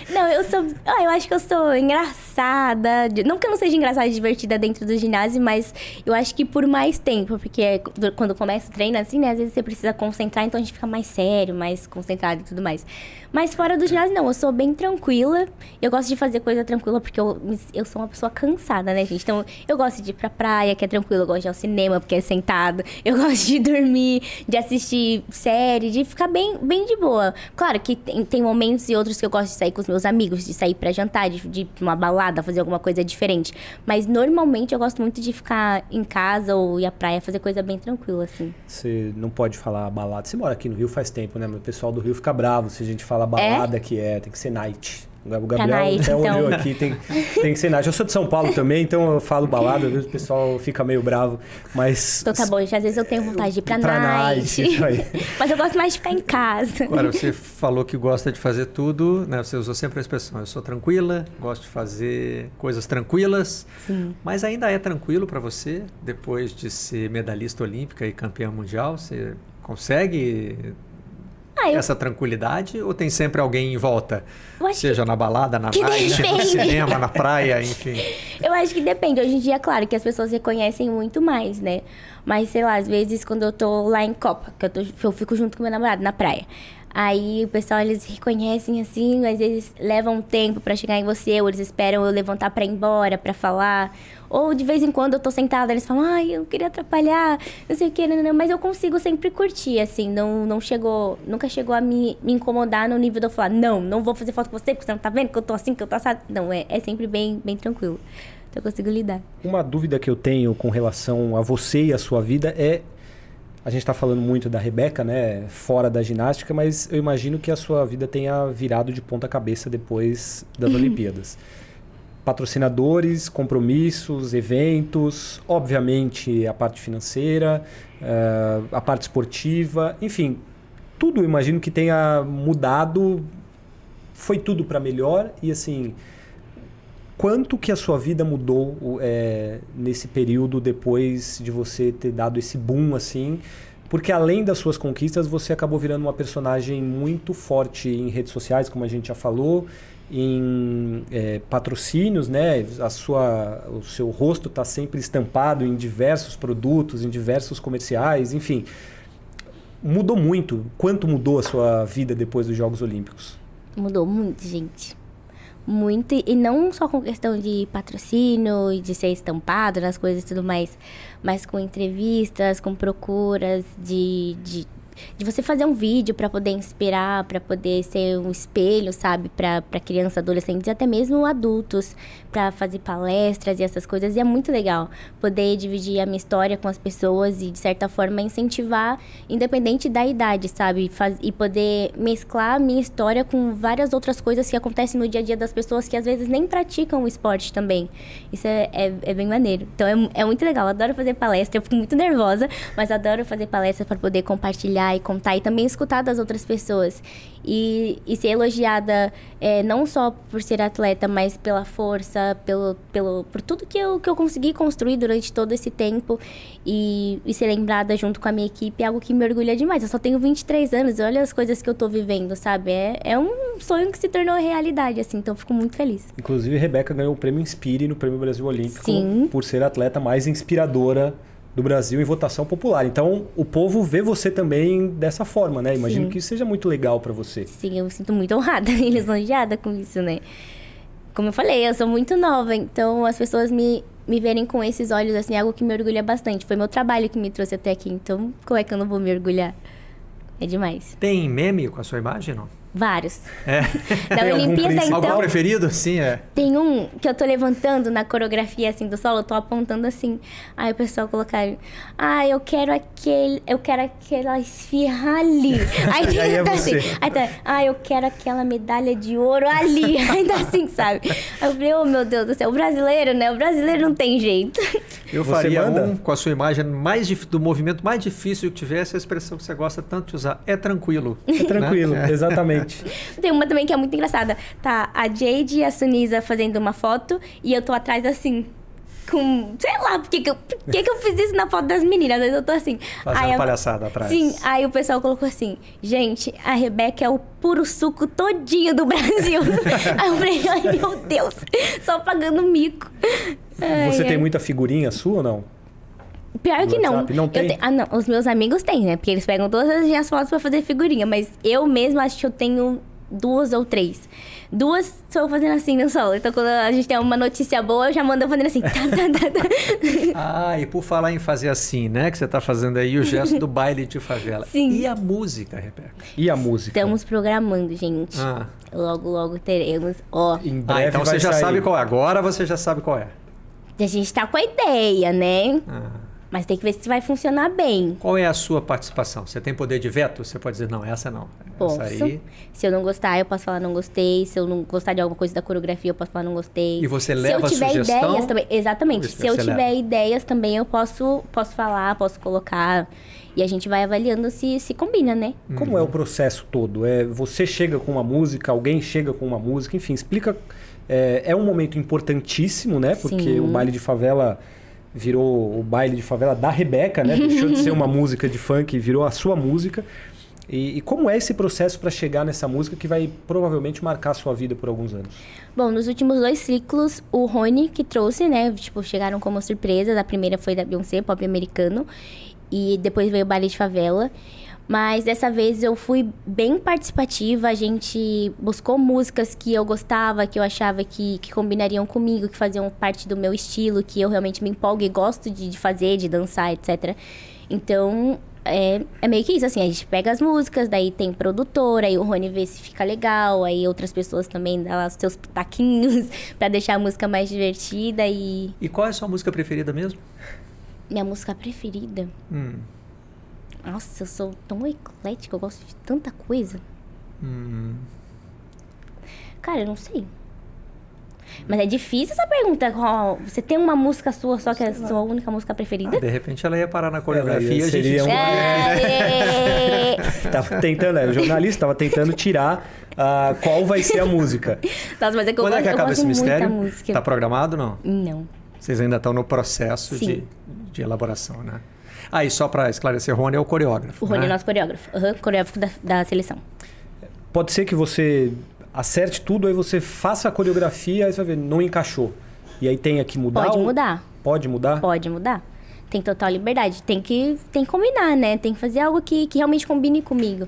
Não, eu sou. Ah, eu acho que eu sou engraçada. Não que eu não seja engraçada e divertida dentro do ginásio, mas eu acho que por mais tempo, porque é do- quando começa o treino, assim, né? Às vezes você precisa concentrar, então a gente fica mais sério, mais concentrado e tudo mais. Mas fora do ginásio, não, eu sou bem tranquila. Eu gosto de fazer coisa tranquila, porque eu, eu sou uma pessoa cansada, né, gente? Então eu gosto de ir pra praia, que é tranquilo, eu gosto de ir ao cinema, porque é sentado. <laughs> Eu gosto de dormir, de assistir série, de ficar bem, bem de boa. Claro que tem, tem momentos e outros que eu gosto de sair com os meus amigos, de sair pra jantar, de, de uma balada, fazer alguma coisa diferente. Mas normalmente eu gosto muito de ficar em casa ou ir à praia, fazer coisa bem tranquila, assim. Você não pode falar balada. Você mora aqui no Rio faz tempo, né? O pessoal do Rio fica bravo se a gente fala balada que é, tem que ser night. O Gabriel night, até então. olhou aqui, tem, tem que ser night. Eu sou de São Paulo também, então eu falo balada, às vezes o pessoal fica meio bravo, mas... Então tá bom, gente, às vezes eu tenho vontade de ir pra, Pra night. night, isso aí. <laughs> Mas eu gosto mais de ficar em casa. Agora, você falou que gosta de fazer tudo, né? Você usou sempre a expressão, eu sou tranquila, gosto de fazer coisas tranquilas. Sim. Mas ainda é tranquilo para você, depois de ser medalhista olímpica e campeã mundial? Você consegue Ah, eu, essa tranquilidade ou tem sempre alguém em volta? acho que Seja na balada, na night, no cinema, na praia, <laughs> enfim. Eu acho que depende. Hoje em dia, claro, que as pessoas reconhecem muito mais, né? Mas, sei lá, às vezes quando eu tô lá em Copa, que eu, tô, eu fico junto com meu namorado na praia. Aí o pessoal, eles reconhecem assim, às vezes levam um tempo pra chegar em você, ou eles esperam eu levantar pra ir embora, pra falar. Ou de vez em quando eu tô sentada, eles falam, ai, eu queria atrapalhar, não sei o que, mas eu consigo sempre curtir, assim, não, não chegou, nunca chegou a me, me incomodar no nível de eu falar, não, não vou fazer foto com você, porque você não tá vendo que eu tô assim, que eu tô assado. Não, é, é sempre bem, bem tranquilo. Então eu consigo lidar. Uma dúvida que eu tenho com relação a você e a sua vida é. A gente está falando muito da Rebeca, né? Fora da ginástica, mas eu imagino que a sua vida tenha virado de ponta cabeça depois das <laughs> Olimpíadas. Patrocinadores, compromissos, eventos, obviamente a parte financeira, eh, a parte esportiva, enfim, tudo eu imagino que tenha mudado. Foi tudo para melhor e assim, quanto que a sua vida mudou é, nesse período depois de você ter dado esse boom assim? Porque além das suas conquistas, você acabou virando uma personagem muito forte em redes sociais, como a gente já falou, em é, patrocínios, né? A sua, o seu rosto está sempre estampado em diversos produtos, em diversos comerciais, enfim. Mudou muito. Quanto mudou a sua vida depois dos Jogos Olímpicos? Mudou muito, gente. Muito. E não só com questão de patrocínio e de ser estampado nas coisas e tudo mais, mas com entrevistas, com procuras de. de de você fazer um vídeo para poder inspirar, para poder ser um espelho, sabe, para crianças, adolescentes e até mesmo adultos, para fazer palestras e essas coisas. E é muito legal poder dividir a minha história com as pessoas e de certa forma incentivar, independente da idade, sabe, Faz, e poder mesclar a minha história com várias outras coisas que acontecem no dia a dia das pessoas que às vezes nem praticam o esporte também. Isso é, é, é bem maneiro. Então é, é muito legal. Eu adoro fazer palestra. Eu fico muito nervosa, mas adoro fazer palestra para poder compartilhar e contar e também escutar das outras pessoas. E, e ser elogiada é, não só por ser atleta, mas pela força, pelo, pelo, por tudo que eu, que eu consegui construir durante todo esse tempo. E, e ser lembrada junto com a minha equipe é algo que me orgulha demais. Eu só tenho 23 anos, olha as coisas que eu tô vivendo, sabe? É, é um sonho que se tornou realidade, assim, então eu fico muito feliz. Inclusive, Rebeca ganhou o prêmio Inspire no Prêmio Brasil Olímpico Sim. por ser a atleta mais inspiradora do Brasil em votação popular. Então, o povo vê você também dessa forma, né? Imagino Sim. que seja muito legal para você. Sim, eu me sinto muito <laughs> honrada e lisonjeada com isso, né? Como eu falei, eu sou muito nova, então as pessoas me, me verem com esses olhos, assim, é algo que me orgulha bastante. Foi meu trabalho que me trouxe até aqui, então como é que eu não vou me orgulhar? É demais. Tem meme com a sua imagem, não? Vários. É. <laughs> Na Tem algum Olimpíada, principal? Algum então, preferido? Sim, é. tem um que eu tô levantando na coreografia, assim, do solo, eu tô apontando assim. Aí o pessoal colocaram, ah, eu quero aquele, eu quero aquela esfirra ali. <laughs> Aí, E aí é tá você. assim, aí tá, ah, eu quero aquela medalha de ouro ali. <laughs> Aí tá assim, sabe? Aí eu falei, oh meu Deus do céu, o brasileiro, né? O brasileiro não tem jeito. Eu Você faria manda? um com a sua imagem mais dif- do movimento mais difícil que tivesse, a expressão que você gosta tanto de usar. É tranquilo. É tranquilo, Né? exatamente. <laughs> Tem uma também que é muito engraçada. Tá a Jade e a Sunisa fazendo uma foto e eu tô atrás assim. Com. Sei lá, por que, que, eu, por que, que eu fiz isso na foto das meninas? Eu tô assim. Fazendo Aí palhaçada atrás. Sim, aí o pessoal colocou assim: gente, a Rebeca é o puro suco todinho do Brasil. <laughs> aí eu falei: ai meu Deus, só pagando mico. Ai, Você tem ai. muita figurinha sua ou não? Pior que não. WhatsApp? Não tem? te- Ah, não. Os meus amigos têm, né? Porque eles pegam todas as minhas fotos pra fazer figurinha. Mas eu mesma acho que eu tenho duas ou três. Duas sou fazendo assim no solo. Então quando a gente tem uma notícia boa, eu já mando fazendo assim. Tá, tá, tá, tá. Ah, e por falar em fazer assim, né? Que você está fazendo aí o gesto do baile de favela. Sim. E a música, Rebeca? E a música? Estamos programando, gente. Ah, Logo, logo teremos. Ó, Em Ah, breve então vai você já sair. sabe qual é. Agora você já sabe qual é. a gente tá com a ideia, né? Ah. Mas tem que ver se vai funcionar bem. Qual é a sua participação? Você tem poder de veto? Você pode dizer, não, essa não. Posso. Essa aí. Se eu não gostar, eu posso falar não gostei. Se eu não gostar de alguma coisa da coreografia, eu posso falar não gostei. E você Se leva eu a tiver sugestão? ideias também. Exatamente. Se eu tiver leva. ideias também, eu posso, posso falar, posso colocar. E a gente vai avaliando se, se combina, né? Como é o processo todo? É, você chega com uma música, alguém chega com uma música, enfim, explica. É, é um momento importantíssimo, né? Porque Sim. o baile de favela virou o baile de favela da Rebeca, né? Deixou de ser uma <laughs> música de funk virou a sua música. E, e como é esse processo para chegar nessa música que vai provavelmente marcar a sua vida por alguns anos? Bom, nos últimos dois ciclos, o Rony que trouxe, né? Tipo, chegaram como surpresa. A primeira foi da Beyoncé, pop americano. E depois veio o baile de favela. Mas dessa vez eu fui bem participativa. A gente buscou músicas que eu gostava, que eu achava que, que combinariam comigo, que faziam parte do meu estilo, que eu realmente me empolgo e gosto de, de fazer, de dançar, etc. Então, é, é meio que isso, assim, a gente pega as músicas, daí tem produtora, aí o Rony vê se fica legal, aí outras pessoas também dão lá os seus pitaquinhos <laughs> pra deixar a música mais divertida e E qual é a sua música preferida mesmo? minha música preferida. Hum. Nossa, eu sou tão eclética, eu gosto de tanta coisa. Hum. Cara, eu não sei. Mas é difícil essa pergunta. qual- Você tem uma música sua só que é a sua única música preferida? Ah, de repente ela ia parar na coreografia e a gente seria um- É... <laughs> Tava tentando, é, o jornalista estava tentando tirar ah, qual vai ser a música. Nossa, mas é que eu Quando é gosto, que eu acaba esse mistério? Tá programado não? Não. Vocês ainda estão no processo Sim. de, de elaboração, né? Ah, e só para esclarecer, Rony é o coreógrafo. O Rony né? é nosso coreógrafo. Aham, coreógrafo da, da seleção. Pode ser que você acerte tudo, aí você faça a coreografia, aí você vai ver, não encaixou. E aí tenha que mudar? Pode ou- mudar. Pode mudar? Pode mudar. Tem total liberdade. Tem que, tem que combinar, né? Tem que fazer algo que, que realmente combine comigo.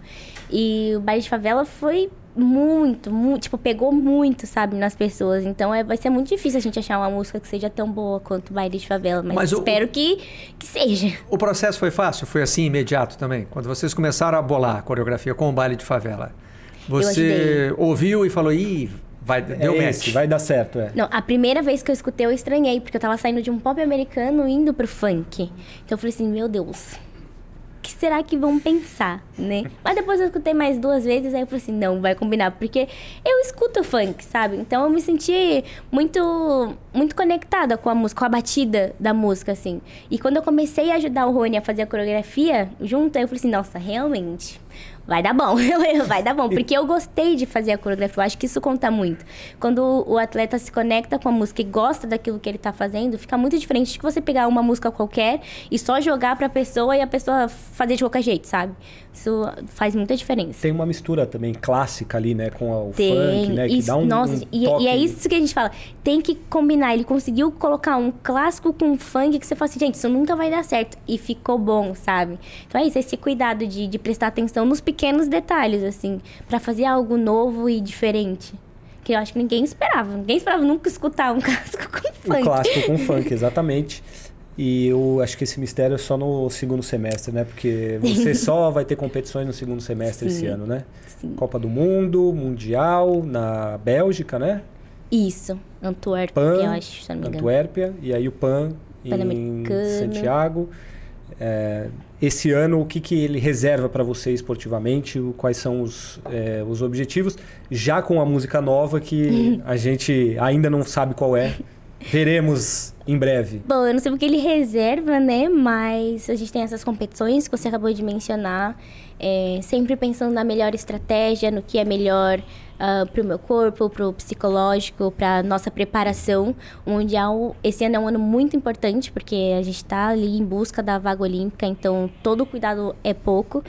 E o baile de favela foi muito, muito, tipo, pegou muito, sabe, nas pessoas. Então é, vai ser muito difícil a gente achar uma música que seja tão boa quanto o baile de favela. Mas, Mas o- espero que, que seja. O processo foi fácil? Foi assim, imediato também? Quando vocês começaram a bolar a coreografia com o baile de favela, você ouviu e falou, ih, vai, deu é match. esse, vai dar certo, é. Não, a primeira vez que eu escutei, eu estranhei, porque eu tava saindo de um pop americano indo pro funk. Então eu falei assim, meu Deus, o que será que vão pensar, né? Mas depois eu escutei mais duas vezes, aí eu falei assim, não, vai combinar, porque eu escuto funk, sabe? Então eu me senti muito, muito conectada com a música, com a batida da música, assim. E quando eu comecei a ajudar o Rony a fazer a coreografia junto, aí eu falei assim, nossa, realmente. Vai dar bom, <laughs> vai dar bom, porque eu gostei de fazer a coreografia, eu acho que isso conta muito. Quando o atleta se conecta com a música e gosta daquilo que ele tá fazendo, fica muito diferente de você pegar uma música qualquer e só jogar pra pessoa e a pessoa fazer de qualquer jeito, sabe? Isso faz muita diferença. Tem uma mistura também clássica ali, né, com o Tem, funk, né, que isso, dá um, nossa, um e, toque. e é isso que a gente fala. Tem que combinar combinar. Ele conseguiu colocar um clássico com funk que você fala assim, gente, isso nunca vai dar certo. E ficou bom, sabe? Então é isso, esse cuidado de, de prestar atenção nos pequenos detalhes, assim, para fazer algo novo e diferente. Que eu acho que ninguém esperava. Ninguém esperava nunca escutar um <laughs> clássico com funk. Um clássico com funk, exatamente. E eu acho que esse mistério é só no segundo semestre, né? Porque você <laughs> só vai ter competições no segundo semestre Sim. esse ano, né? Sim. Copa do Mundo, Mundial, na Bélgica, né? Isso, Antuérpia, Pan, eu acho, se não me engano. Antuérpia, e aí o PAN em. Santiago. É, esse ano, o que, que ele reserva para você esportivamente? Quais são os, é, os objetivos? Já com a música nova que <laughs> a gente ainda não sabe qual é. Veremos em breve. Bom, eu não sei porque ele reserva, né? Mas a gente tem essas competições que você acabou de mencionar. é, sempre pensando na melhor estratégia, no que é melhor ah, pro meu corpo, pro psicológico, pra nossa preparação. O Mundial, esse ano é um ano muito importante, porque a gente tá ali em busca da vaga olímpica, então todo cuidado é pouco.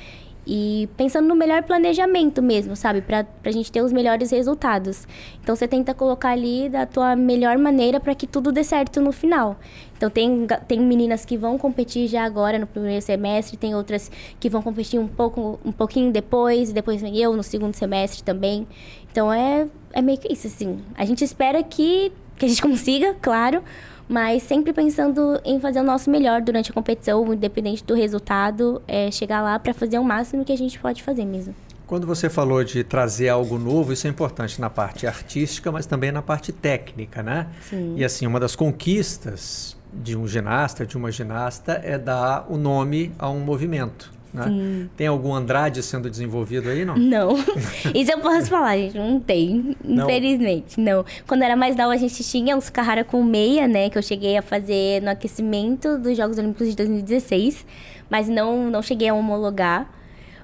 E pensando no melhor planejamento mesmo, sabe? Pra, pra gente ter os melhores resultados. Então você tenta colocar ali da tua melhor maneira para que tudo dê certo no final. Então tem, tem meninas que vão competir já agora no primeiro semestre, tem outras que vão competir um pouco um pouquinho depois, depois vem eu no segundo semestre também. Então é, é meio que isso, assim. A gente espera que, que a gente <laughs> consiga, claro, mas sempre pensando em fazer o nosso melhor durante a competição, independente do resultado, é chegar lá para fazer o máximo que a gente pode fazer mesmo. Quando você falou de trazer algo novo, isso é importante na parte artística, mas também na parte técnica, né? Sim. E assim, uma das conquistas de um ginasta, de uma ginasta, é dar o nome a um movimento. Né? Tem algum Andrade sendo desenvolvido aí, não? Não. <laughs> Isso eu posso falar, gente. Não tem. Não? Infelizmente, não. Quando era mais nova, a gente tinha uns Carrara com meia, né? Que eu cheguei a fazer no aquecimento dos Jogos Olímpicos de 2016. Mas não, não cheguei a homologar.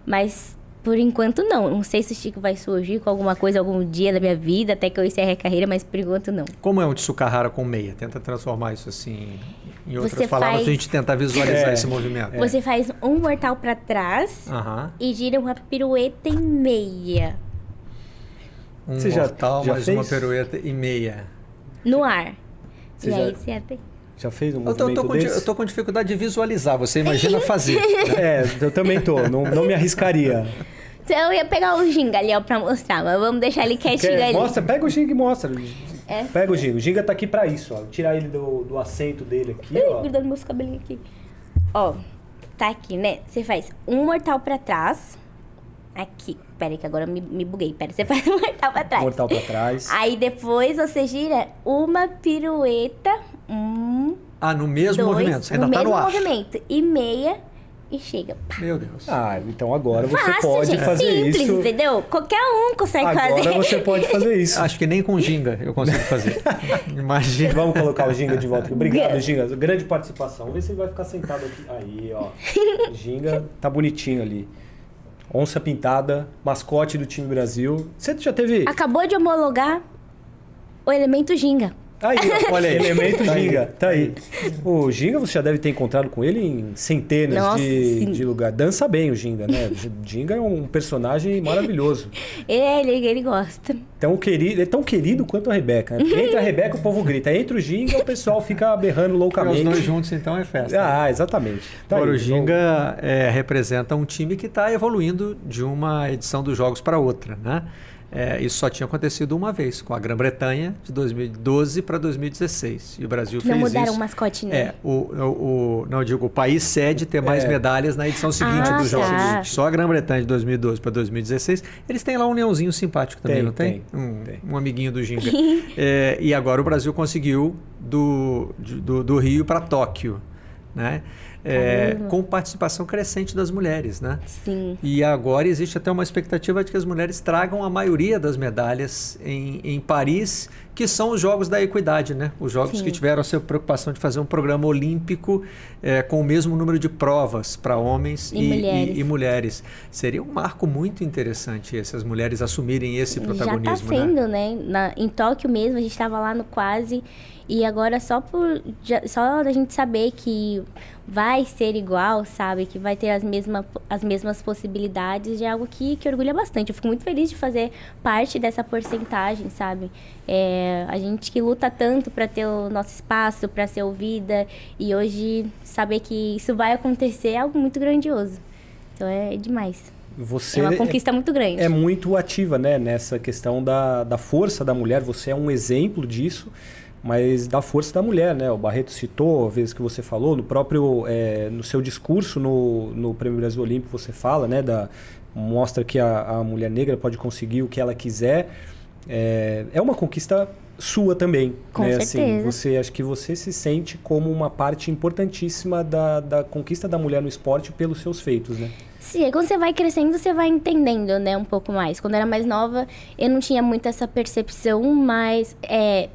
Mas por enquanto não. Não sei se o Chico vai surgir com alguma coisa algum dia da minha vida, até que eu encerre a carreira, mas por enquanto não. Como é um Tsukahara com meia? Tenta transformar isso assim em outras Você palavras faz- pra gente tentar visualizar É. esse movimento. Você faz um mortal pra trás Aham. e gira uma pirueta em meia. Um Você já- mortal, já mais fez? uma pirueta e meia. No ar. Você e já- aí você até. Já fez um Eu tô, eu movimento tô com, desse? eu tô com dificuldade de visualizar, você imagina <laughs> fazer. É, eu também tô. Não, não me arriscaria. Então eu ia pegar o ginga ali, ó, pra mostrar, mas vamos deixar ele quietinho Quer- ali. mostra, pega o Ginga e mostra. É. Pega o Ginga. O Ginga tá aqui pra isso, ó. Tirar ele do, do assento dele aqui, Ih, ó. grudando meus cabelinhos aqui. Ó, tá aqui, né? Você faz um mortal pra trás. Aqui. Pera aí que agora eu me, me buguei. Pera, você <laughs> faz um mortal pra trás. Mortal pra trás. Aí depois você gira uma pirueta. Um, Ah, no mesmo dois. movimento, você ainda no tá mesmo no ar. movimento. E meia. E chega. Pá. Meu Deus. Ah, então agora você Fácil, pode gente. fazer Simples, isso. entendeu? Qualquer um consegue Agora fazer. você pode fazer isso. Acho que nem com ginga eu consigo fazer. <laughs> Imagina. Vamos colocar o Ginga de volta aqui. Obrigado, Ginga. Grande participação. Vamos ver se ele vai ficar sentado aqui. Aí, ó. Ginga tá bonitinho ali. Onça pintada, mascote do time Brasil. Você já teve. Acabou de homologar o elemento ginga. Aí, ó, <laughs> Olha aí. Elemento Tá aí. Ginga. Tá aí. O Ginga você já deve ter encontrado com ele em centenas Nossa, de, de lugares. Dança bem o Ginga, né? O Ginga é um personagem maravilhoso. <laughs> Ele, ele gosta. Tão querido, ele é tão querido quanto a Rebeca. Né? Entre a Rebeca, o povo grita. Entre o Ginga, o pessoal fica berrando Os loucamente. dois juntos, então, é festa. Ah, exatamente. Tá Agora, aí. o Ginga é, representa um time que está evoluindo de uma edição dos Jogos para outra, né? É, isso só tinha acontecido uma vez, com a Grã-Bretanha, de 2012 para 2016. E o Brasil Não fez mudaram isso. o mascote, né? É, o, o, o- não, eu digo, o país cede ter mais É. medalhas na edição seguinte Ah, dos Jogos. tá. Só a Grã-Bretanha de 2012 para 2016. Eles têm lá um leãozinho simpático também, Tem, não tem? tem, um, tem. um amiguinho do Ginga. <laughs> É, e agora o Brasil conseguiu do, de- do, do Rio para Tóquio, né? É, Caramba. com participação crescente das mulheres, né? Sim. E agora existe até uma expectativa de que as mulheres tragam a maioria das medalhas em, em Paris, que são os Jogos da Equidade, né? Os Jogos Sim. que tiveram a sua preocupação de fazer um programa olímpico eh, com o mesmo número de provas para homens E mulheres. e mulheres. Seria um marco muito interessante esse, as mulherismo assumirem esse Já tá protagonismo, né? sendo, né? Na- em Tóquio mesmo, a gente tava lá no quase E agora só por já, só a gente saber que vai ser igual, sabe? Que vai ter as, mesma, as mesmas possibilidades é algo que, que orgulha bastante. Eu fico muito feliz de fazer parte dessa porcentagem, sabe? É, a gente que luta tanto para ter o nosso espaço, para ser ouvida, e hoje saber que isso vai acontecer é algo muito grandioso. Então é demais. Você é uma conquista é, muito grande. É muito ativa, né? Nessa questão da, da força da mulher. Você é um exemplo disso mas da força da mulher, né? O Barreto citou, a vez que você falou, no próprio, é, no seu discurso no, no Prêmio Brasil Olímpico você fala, né? Da, mostra que a, a mulher negra pode conseguir o que ela quiser. É, é uma conquista sua também, Com né? certeza. Assim, você acho que você se sente como uma parte importantíssima da, da conquista da mulher no esporte pelos seus feitos, né? Sim, quando você vai crescendo, você vai entendendo, né, um pouco mais. Quando eu era mais nova, eu não tinha muito essa percepção, mas é,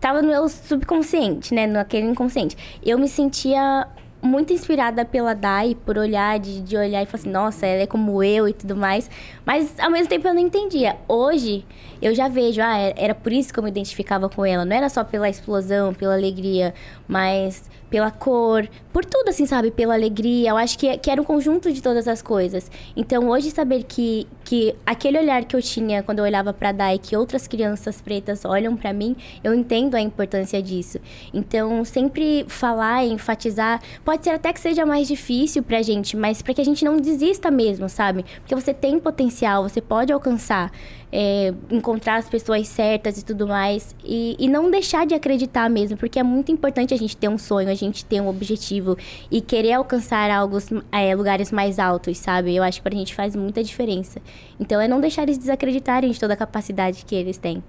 tava no meu subconsciente, né? Naquele inconsciente. Eu me sentia muito inspirada pela Dai, por olhar, de, de olhar e falar assim, nossa, ela é como eu e tudo mais. Mas ao mesmo tempo eu não entendia. Hoje eu já vejo, ah, era por isso que eu me identificava com ela. Não era só pela explosão, pela alegria, mas pela cor, por tudo, assim, sabe? Pela alegria. Eu acho que, que era um conjunto de todas as coisas. Então, hoje, saber que, que aquele olhar que eu tinha quando eu olhava para Dai, que outras crianças pretas olham para mim, eu entendo a importância disso. Então, sempre falar, enfatizar, pode ser até que seja mais difícil pra gente, mas para que a gente não desista mesmo, sabe? Porque você tem potencial, você pode alcançar é, encontrar as pessoas certas e tudo mais. E, e não deixar de acreditar mesmo, porque é muito importante a gente ter um sonho, gente ter um objetivo e querer alcançar algo, é, lugares mais altos, sabe? Eu acho que pra gente faz muita diferença. Então é não deixar eles desacreditarem de toda a capacidade que eles têm.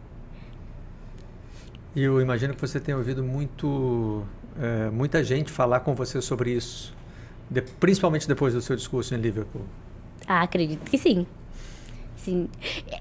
E eu imagino que você tenha ouvido muito, é, muita gente falar com você sobre isso, de, principalmente depois do seu discurso em Liverpool. Ah, acredito que sim assim.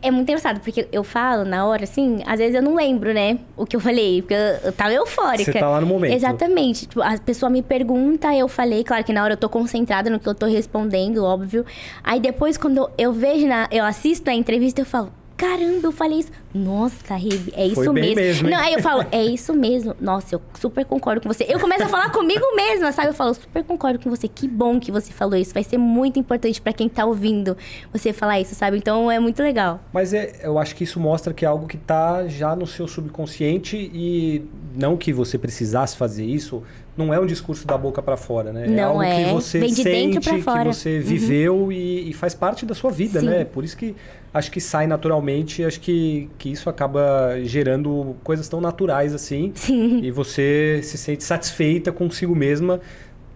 É muito engraçado, porque eu falo na hora, assim, às vezes eu não lembro, né? O que eu falei, porque eu, eu tava eufórica. Você tá lá no momento. Exatamente. Tipo, a pessoa me pergunta, eu falei, claro que na hora eu tô concentrada no que eu tô respondendo, óbvio. Aí depois, quando eu, eu vejo, na, eu assisto a entrevista, eu falo, caramba, eu falei isso. Nossa, Rebe, é isso Foi mesmo. mesmo não, aí eu falo, é isso mesmo. Nossa, eu super concordo com você. Eu começo a falar comigo mesma, sabe? Eu falo, super concordo com você. Que bom que você falou isso. Vai ser muito importante para quem tá ouvindo você falar isso, sabe? Então é muito legal. Mas é, eu acho que isso mostra que é algo que tá já no seu subconsciente e não que você precisasse fazer isso, não é um discurso da boca para fora, né? Não é algo é. que você Vem de sente, que fora. você viveu uhum. e, e, faz parte da sua vida, Sim. né? Por isso que acho que sai naturalmente, acho que, que isso acaba gerando coisas tão naturais assim. Sim. E você se sente satisfeita consigo mesma,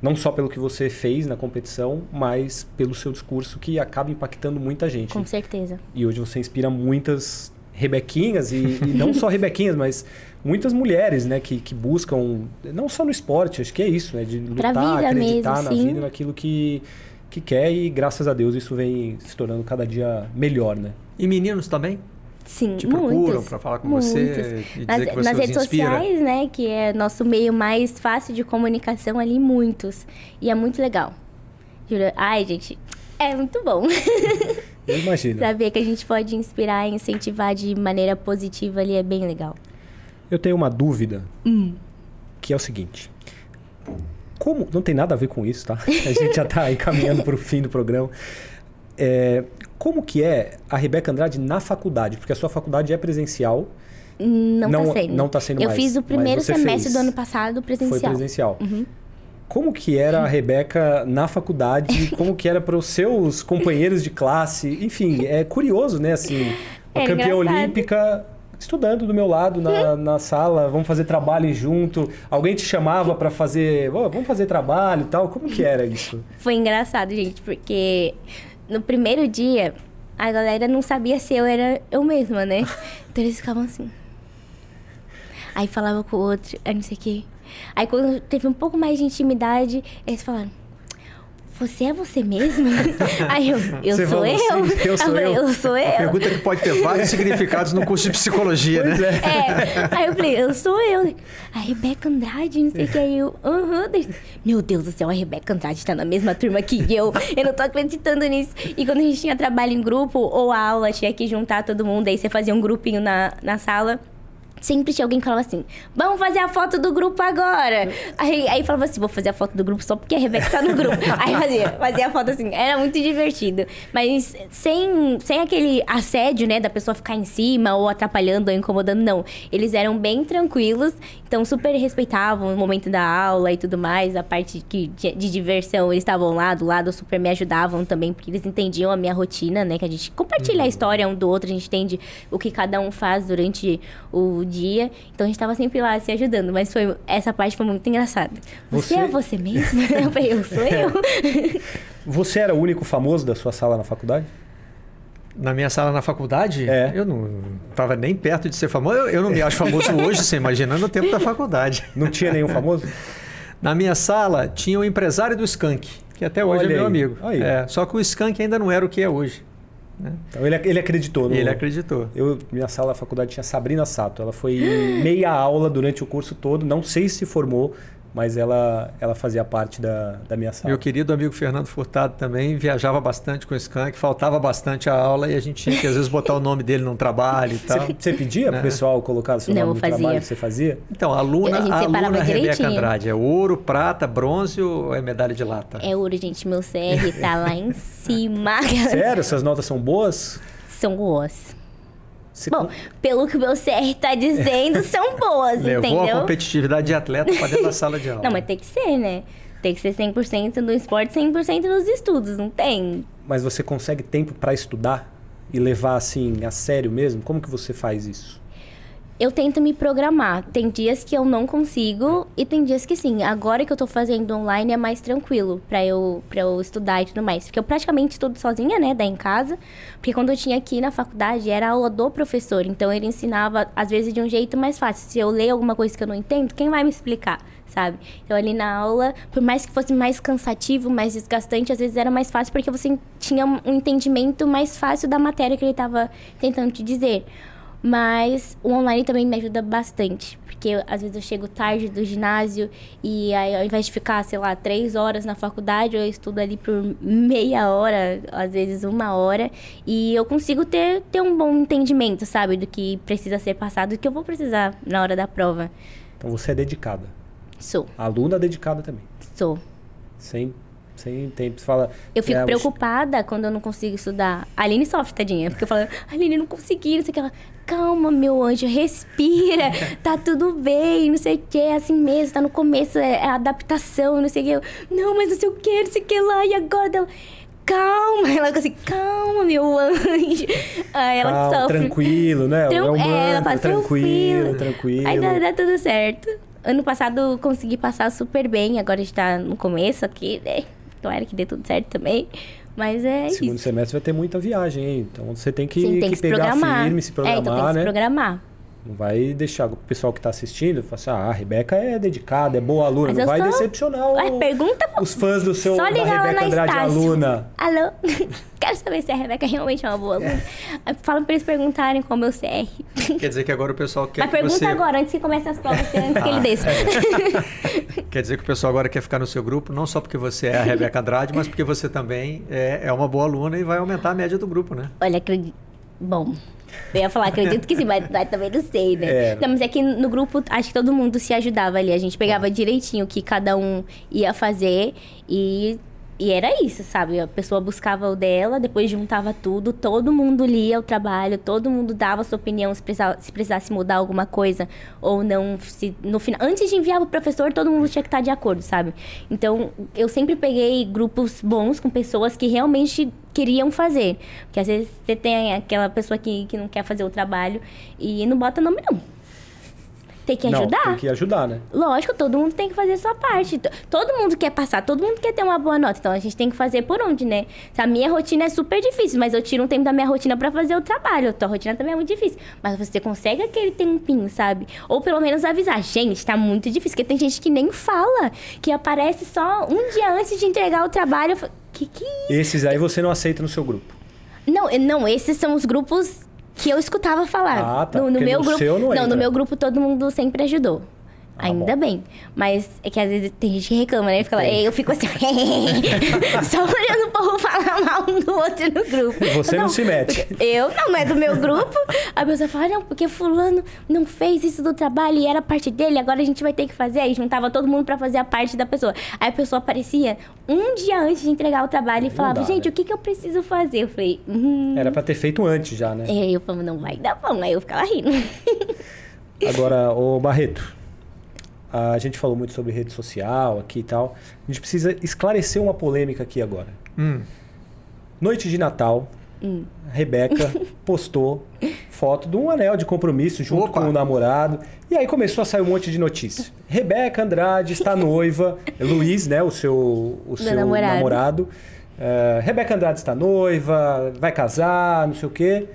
não só pelo que você fez na competição, mas pelo seu discurso que acaba impactando muita gente. Com certeza. E hoje você inspira muitas rebequinhas e, e não só <laughs> rebequinhas, mas muitas mulheres, né, que, que buscam, não só no esporte, acho que é isso, né, de lutar, acreditar mesmo, na sim. vida, naquilo que, que quer e graças a Deus isso vem se tornando cada dia melhor, né? E meninos também? Sim, Te procuram muitos, para falar com muitos. você e dizer nas, que você nas os redes inspira? sociais, né, que é nosso meio mais fácil de comunicação ali, muitos. E é muito legal. Ai, gente, é muito bom. <laughs> Eu imagino. Saber que a gente pode inspirar e incentivar de maneira positiva ali é bem legal. Eu tenho uma dúvida, Hum. que é o seguinte. Como, não tem nada a ver com isso, tá? <laughs> A gente já está encaminhando para o fim do programa. É, como que é a Rebeca Andrade na faculdade? Porque a sua faculdade é presencial, Não, Não- tá sendo. não tá sendo Eu mais, fiz o primeiro semestre fez. do ano passado presencial. foi presencial. Uhum. Como que era a Rebeca na faculdade? <laughs> Como que era para os seus companheiros de classe? Enfim, é curioso, né? Assim, uma Era campeã engraçado. olímpica estudando do meu lado na, na sala, vamos fazer trabalho junto. Alguém te chamava para fazer, "Ô, vamos fazer trabalho e tal. Como que era isso? Foi engraçado, gente, porque no primeiro dia a galera não sabia se eu era eu mesma, né? <laughs> Então eles ficavam assim. Aí falava com o outro, aí não sei o quê. Aí quando teve um pouco mais de intimidade, eles falaram. Você é você mesma? <laughs> Aí eu, eu Você sou falou eu. assim, eu sou falei, eu. eu sou eu. Pergunta que pode ter vários <laughs> significados no curso de psicologia, né? É. Aí eu falei, eu sou eu. A Rebeca Andrade, não sei o que. Aí eu, aham. Meu Deus do céu, a Rebeca Andrade tá na mesma turma que eu. Eu não tô acreditando nisso. E quando a gente tinha trabalho em grupo ou aula, tinha que juntar todo mundo. Aí você fazia um grupinho na, na sala. Sempre tinha alguém que falava assim: vamos fazer a foto do grupo agora. Aí, aí falava assim: vou fazer a foto do grupo só porque a Rebeca tá no grupo. <laughs> aí fazia, fazia a foto assim. Era muito divertido. Mas sem, sem aquele assédio, né, da pessoa ficar em cima ou atrapalhando ou incomodando, não. Eles eram bem tranquilos, então super respeitavam o momento da aula e tudo mais. A parte que, de, de diversão, eles estavam lá do lado, super me ajudavam também, porque eles entendiam a minha rotina, né, que a gente compartilha a história um do outro, a gente entende o que cada um faz durante o dia. Então a gente tava sempre lá se ajudando, mas foi essa parte foi muito engraçada. Você, Você- é você mesmo? <laughs> Eu falei, eu sou eu. <laughs> Você era o único famoso da sua sala na faculdade? Na minha sala na faculdade, É. eu não estava nem perto de ser famoso. Eu, eu não me acho famoso <laughs> hoje, você imagina, no tempo da faculdade. Não tinha nenhum famoso? Na minha sala tinha o empresário do Skank, que até hoje Olha é meu aí. amigo. Aí. É, só que o Skank ainda não era o que é hoje. Né? Então ele, ele acreditou. No... Ele acreditou. Eu, minha sala na faculdade tinha Sabrina Sato. Ela foi meia aula durante o curso todo. Não sei se formou, mas ela, ela fazia parte da, da minha sala. Meu querido amigo Fernando Furtado também viajava bastante com o Skank, faltava bastante a aula e a gente tinha que às vezes botar o nome dele num trabalho e tal. Você, pedia pro pessoal colocar seu Não, nome no fazia. trabalho? Você fazia? Então, aluna, A aluna Rebeca direitinho. Andrade, é ouro, prata, bronze ou é medalha de lata? É ouro, gente. Meu CR tá lá em <laughs> cima. Sério? Suas notas são boas? São boas. Você- Bom, pelo que o meu CR tá <laughs> dizendo, são boas, Levou entendeu? a competitividade de atleta para dentro da sala de aula. Não, mas tem que ser, né? Tem que ser 100% no esporte, 100% nos estudos, não tem? Mas você consegue tempo para estudar e levar assim a sério mesmo? Como que você faz isso? Eu tento me programar. Tem dias que eu não consigo e tem dias que sim. Agora que eu tô fazendo online é mais tranquilo pra eu, pra eu estudar e tudo mais. Porque eu praticamente estudo sozinha, né? Daí em casa. Porque quando eu tinha aqui na faculdade era aula do professor. Então ele ensinava, às vezes, de um jeito mais fácil. Se eu ler alguma coisa que eu não entendo, quem vai me explicar? Sabe? Então ali na aula, por mais que fosse mais cansativo, mais desgastante, às vezes era mais fácil porque você tinha um entendimento mais fácil da matéria que ele tava tentando te dizer. Mas o online também me ajuda bastante. Porque às vezes eu chego tarde do ginásio e aí ao invés de ficar, sei lá, três horas na faculdade, eu estudo ali por meia hora, às vezes uma hora. E eu consigo ter, ter um bom entendimento, sabe? Do que precisa ser passado, do que eu vou precisar na hora da prova. Então você é dedicada. Sou, Aluna dedicada também. sou. Sem, sem tempo. Você fala. Eu fico é, preocupada quando eu não consigo estudar. A Aline sofre, tadinha. Porque eu falo, Aline, não consegui, não sei o que. Ela, calma, meu anjo, respira. <laughs> Tá tudo bem, não sei o que. É assim mesmo, tá no começo, é é adaptação, não sei o que. Eu, não, mas não sei o que, não sei o que lá. E agora dela... Calma, ela fica assim, calma, meu anjo. Aí ela calma, sofre. Tranquilo, né? Tran- é um é, ela fala, tranquilo, tranquilo. tranquilo. Aí dá, dá tudo certo. Ano passado eu consegui passar super bem, agora a gente tá no começo aqui, né? Tomara que dê tudo certo também. Mas é Segundo isso. semestre vai ter muita viagem, hein? Então você tem que, Sim, tem que que se pegar programar. firme, se é, programar, então tem que né? se programar. Não vai deixar o pessoal que tá assistindo falar assim, ah, a Rebeca é dedicada, é boa aluna. Mas Não eu vai sou- decepcionar o- pergunta pra- os fãs do seu Só da ligar lá Rebeca na Andrade Estácio. aluna. Alô? <laughs> Quero saber se a Rebeca realmente é uma boa aluna. Fala pra eles perguntarem qual é o meu CR. Quer dizer que agora o pessoal quer Mas que pergunta você... Ah, agora, antes que comece as provas, antes que ele desça. <laughs> Quer dizer que o pessoal agora quer ficar no seu grupo, não só porque você é a Rebeca Andrade, mas porque você também é, é uma boa aluna e vai aumentar a média do grupo, né? Olha, acredito. Bom, eu ia falar, acredito que sim, mas, mas também não sei, né? É. Não, mas é que no grupo, acho que todo mundo se ajudava ali. A gente pegava direitinho o que cada um ia fazer e, e era isso, sabe? A pessoa buscava o dela, depois juntava tudo, todo mundo lia o trabalho, todo mundo dava sua opinião se, se precisasse mudar alguma coisa ou não. Se, no final, antes de enviar pro professor, todo mundo tinha que estar de acordo, sabe? Então, eu sempre peguei grupos bons com pessoas que realmente queriam fazer. Porque às vezes você tem aquela pessoa que, que não quer fazer o trabalho e não bota nome, não. Tem que Não, ajudar. tem que ajudar, né? Lógico, todo mundo tem que fazer a sua parte. T- Todo mundo quer passar, todo mundo quer ter uma boa nota. Então a gente tem que fazer por onde, né? A minha rotina é super difícil, mas eu tiro um tempo da minha rotina pra fazer o trabalho. A tua rotina também é muito difícil. Mas você consegue aquele tempinho, sabe? Ou pelo menos avisar. Gente, tá muito difícil, porque tem gente que nem fala, que aparece só um dia antes de entregar o trabalho. Eu falo, Que que é isso? Esses aí você não aceita no seu grupo. Não, não, esses são os grupos que eu escutava falar. Ah, tá, No, no meu no grupo, não entra. no meu grupo todo mundo sempre ajudou. Ah, Ainda bom. bem. Mas é que às vezes tem gente que reclama, né? Fica lá, eu fico assim, <laughs> só olhando o povo falar mal um do outro no grupo. Você não se mete. Eu não, não é do meu grupo. A pessoa fala, não, porque fulano não fez isso do trabalho e era parte dele, agora a gente vai ter que fazer. Aí juntava todo mundo pra fazer a parte da pessoa. Aí a pessoa aparecia um dia antes de entregar o trabalho e falava, dá, gente, né? o que, que eu preciso fazer? Eu falei, hum. Era pra ter feito antes já, né? Aí eu falava, não vai dar bom. Aí eu ficava rindo. Agora, ô Barreto, a gente falou muito sobre rede social aqui e tal. A gente precisa esclarecer uma polêmica aqui agora. Hum. Noite de Natal, Hum. Rebeca <laughs> postou foto de um anel de compromisso junto Opa. com o namorado. E aí começou a sair um monte de notícias. Rebeca Andrade está noiva. É Luiz, né? O seu, o seu namorado. namorado. É, Rebeca Andrade está noiva, vai casar, não sei o quê.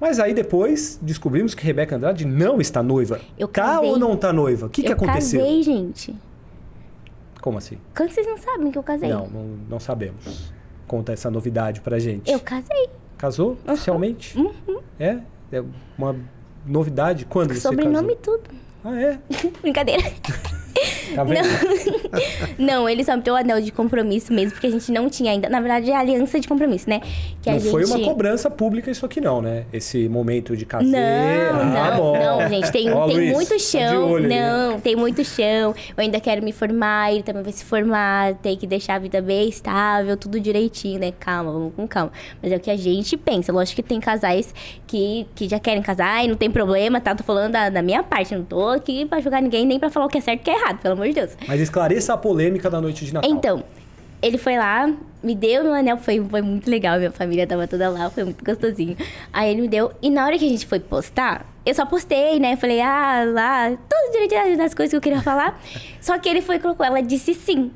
Mas aí depois descobrimos que Rebeca Andrade não está noiva. Eu tá casei. ou não tá noiva? O que, que eu aconteceu? casei, gente. Como assim? Quando vocês não sabem que eu casei? Não, não, não sabemos. Conta essa novidade pra gente. Eu casei. Casou oficialmente? É? É uma novidade? Quando você Sobrenome e casou? tudo. Ah, é? <laughs> Brincadeira. <laughs> Tá vendo? <laughs> Não, ele só me deu o anel de compromisso mesmo, porque a gente não tinha ainda. Na verdade, é aliança de compromisso, né? Que não gente... foi uma cobrança pública isso aqui não, né? Esse momento de casar. Não, ah, não, bom. não, gente, tem, <laughs> Ó, tem Luiz, muito tá chão. olho aí. não, tem muito chão. Eu ainda quero me formar, ele também vai se formar, tem que deixar a vida bem estável, tudo direitinho, né? Calma, vamos com calma. Mas é o que a gente pensa. Lógico que tem casais que, que já querem casar e não tem problema, tá? Tô falando da, da minha parte, não tô aqui pra julgar ninguém, nem pra falar o que é certo e o que é errado, pelo amor de Deus. Mas esclareça a polêmica da noite de Natal. Então, ele foi lá, me deu meu anel, foi, foi muito legal, minha família tava toda lá, foi muito gostosinho. Aí ele me deu, e na hora que a gente foi postar, eu só postei, né? Falei, ah, lá, tudo direitinho das coisas que eu queria falar. <laughs> só que ele foi e colocou, ela disse sim.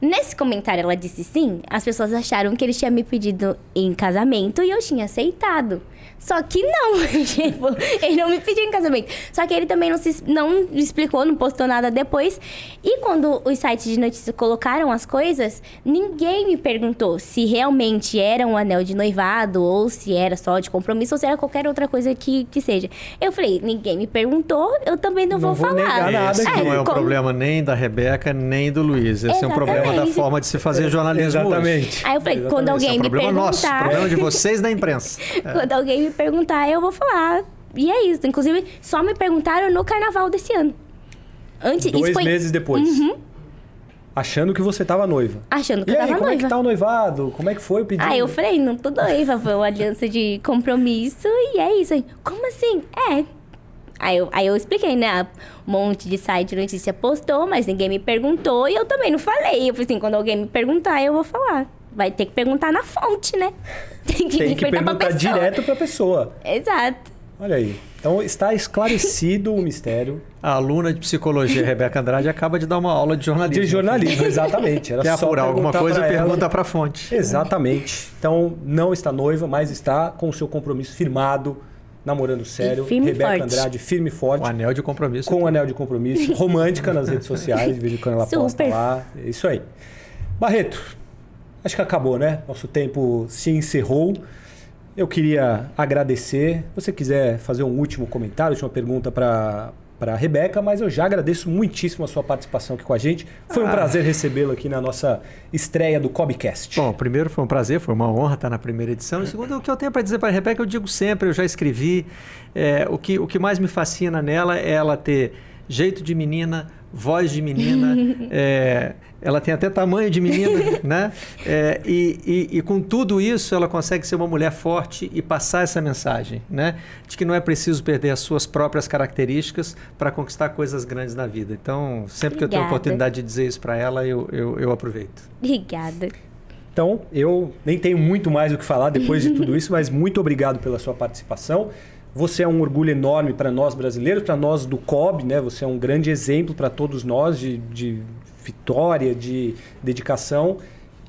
Nesse comentário, ela disse sim, as pessoas acharam que ele tinha me pedido em casamento e eu tinha aceitado. Só que não, <laughs> tipo, ele não me pediu em casamento. Só que ele também não, se, não explicou, não postou nada depois. E quando os sites de notícias colocaram as coisas, ninguém me perguntou se realmente era um anel de noivado, ou se era só de compromisso, ou se era qualquer outra coisa que, que seja. Eu falei, ninguém me perguntou, eu também não, Não vou, vou falar. negar nada Esse aqui. não é um como- problema nem da Rebeca, nem do Luiz. Esse é um problema da Exatamente. forma de se fazer jornalismo hoje. Exatamente. Aí eu falei, quando Exatamente. Esse é alguém um me problema nosso, problema de <laughs> vocês da imprensa. Quando alguém me perguntar, eu vou falar. E é isso. Inclusive, só me perguntaram no carnaval desse ano. Antes, Dois foi Uhum. meses depois. Achando que você tava noiva. achando que E eu aí, tava como é noiva. que tá o noivado? Como é que foi o pedido? Ah, eu falei, não tô noiva, foi uma aliança de compromisso e é isso aí. Como assim? É. Aí eu, aí eu expliquei, né? Um monte de site de notícia postou, mas ninguém me perguntou e eu também não falei. Eu falei assim, quando alguém me perguntar, eu vou falar. Vai ter que perguntar na fonte, né? Tem que, Tem que perguntar pra perguntar direto pra pessoa. Exato. Olha aí. Então está esclarecido o mistério A aluna de psicologia, Rebeca Andrade, acaba de dar uma aula de jornalismo. de jornalismo, exatamente. Era Quer só apurar alguma coisa, pra pergunta pra fonte. Exatamente. Então, não está noiva, mas está com o seu compromisso firmado, namorando sério. firme e Rebeca forte. Andrade, firme e O forte, anel de compromisso. com o anel de compromisso, romântica nas redes sociais, em quando ela posta Super. lá. É Isso aí. Barreto, acho que acabou, né? Nosso tempo se encerrou. Eu queria agradecer. Se você quiser fazer um último comentário, última pergunta para para a Rebeca, mas eu já agradeço muitíssimo a sua participação aqui com a gente. Foi um Ah. prazer recebê-lo aqui na nossa estreia do Cobcast. Bom, primeiro foi um prazer, foi uma honra estar na primeira edição. E segundo, o que eu tenho para dizer para a Rebeca, eu digo sempre, eu já escrevi. é, o, que, o que mais me fascina nela é ela ter jeito de menina, voz de menina, <laughs> é, ela tem até tamanho de menina, <laughs> né? É, e, e, e com tudo isso, ela consegue ser uma mulher forte e passar essa mensagem, né? De que não é preciso perder as suas próprias características para conquistar coisas grandes na vida. Então, sempre que eu tenho a Obrigada. oportunidade de dizer isso para ela, eu, eu, eu aproveito. Obrigada. Então, eu nem tenho muito mais o que falar depois de tudo <laughs> isso, mas muito obrigado pela sua participação. Você é um orgulho enorme para nós brasileiros, para nós do COB, né? Você é um grande exemplo para todos nós de, de vitória, de dedicação.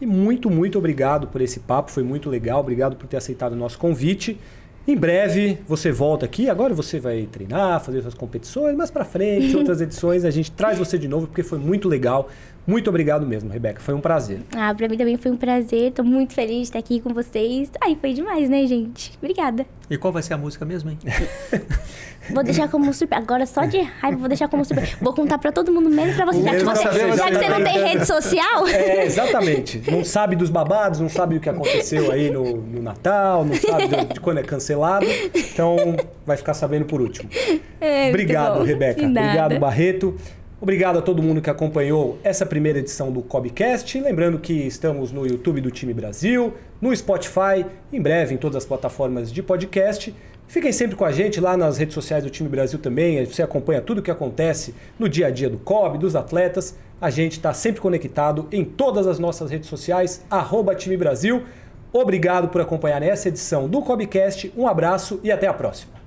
E muito, muito obrigado por esse papo, foi muito legal. Obrigado por ter aceitado o nosso convite. Em breve você volta aqui. Agora você vai treinar, fazer suas competições, mais para frente, outras <laughs> edições a gente traz você de novo porque foi muito legal Muito obrigado mesmo, Rebeca. Foi um prazer. Ah, pra mim também foi um prazer. Tô muito feliz de estar aqui com vocês. Ai, foi demais, né, gente? Obrigada. E qual vai ser a música mesmo, hein? <laughs> Vou deixar como surpresa. Agora, só de raiva, vou deixar como surpresa. Vou contar pra todo mundo, menos pra você. Já que você, você, já que você não tem rede social. É, exatamente. Não sabe dos babados, não sabe o que aconteceu aí no, no Natal, não sabe de, de quando é cancelado. Então, vai ficar sabendo por último. É, Obrigado. Rebeca. Obrigado, Barreto. Obrigado a todo mundo que acompanhou essa primeira edição do Cobcast. Lembrando que estamos no YouTube do Time Brasil, no Spotify, em breve em todas as plataformas de podcast. Fiquem sempre com a gente lá nas redes sociais do Time Brasil também. Você acompanha tudo o que acontece no dia a dia do COB, dos atletas. A gente está sempre conectado em todas as nossas redes sociais, arroba Time Brasil. Obrigado por acompanhar essa edição do Cobcast. Um abraço e até a próxima.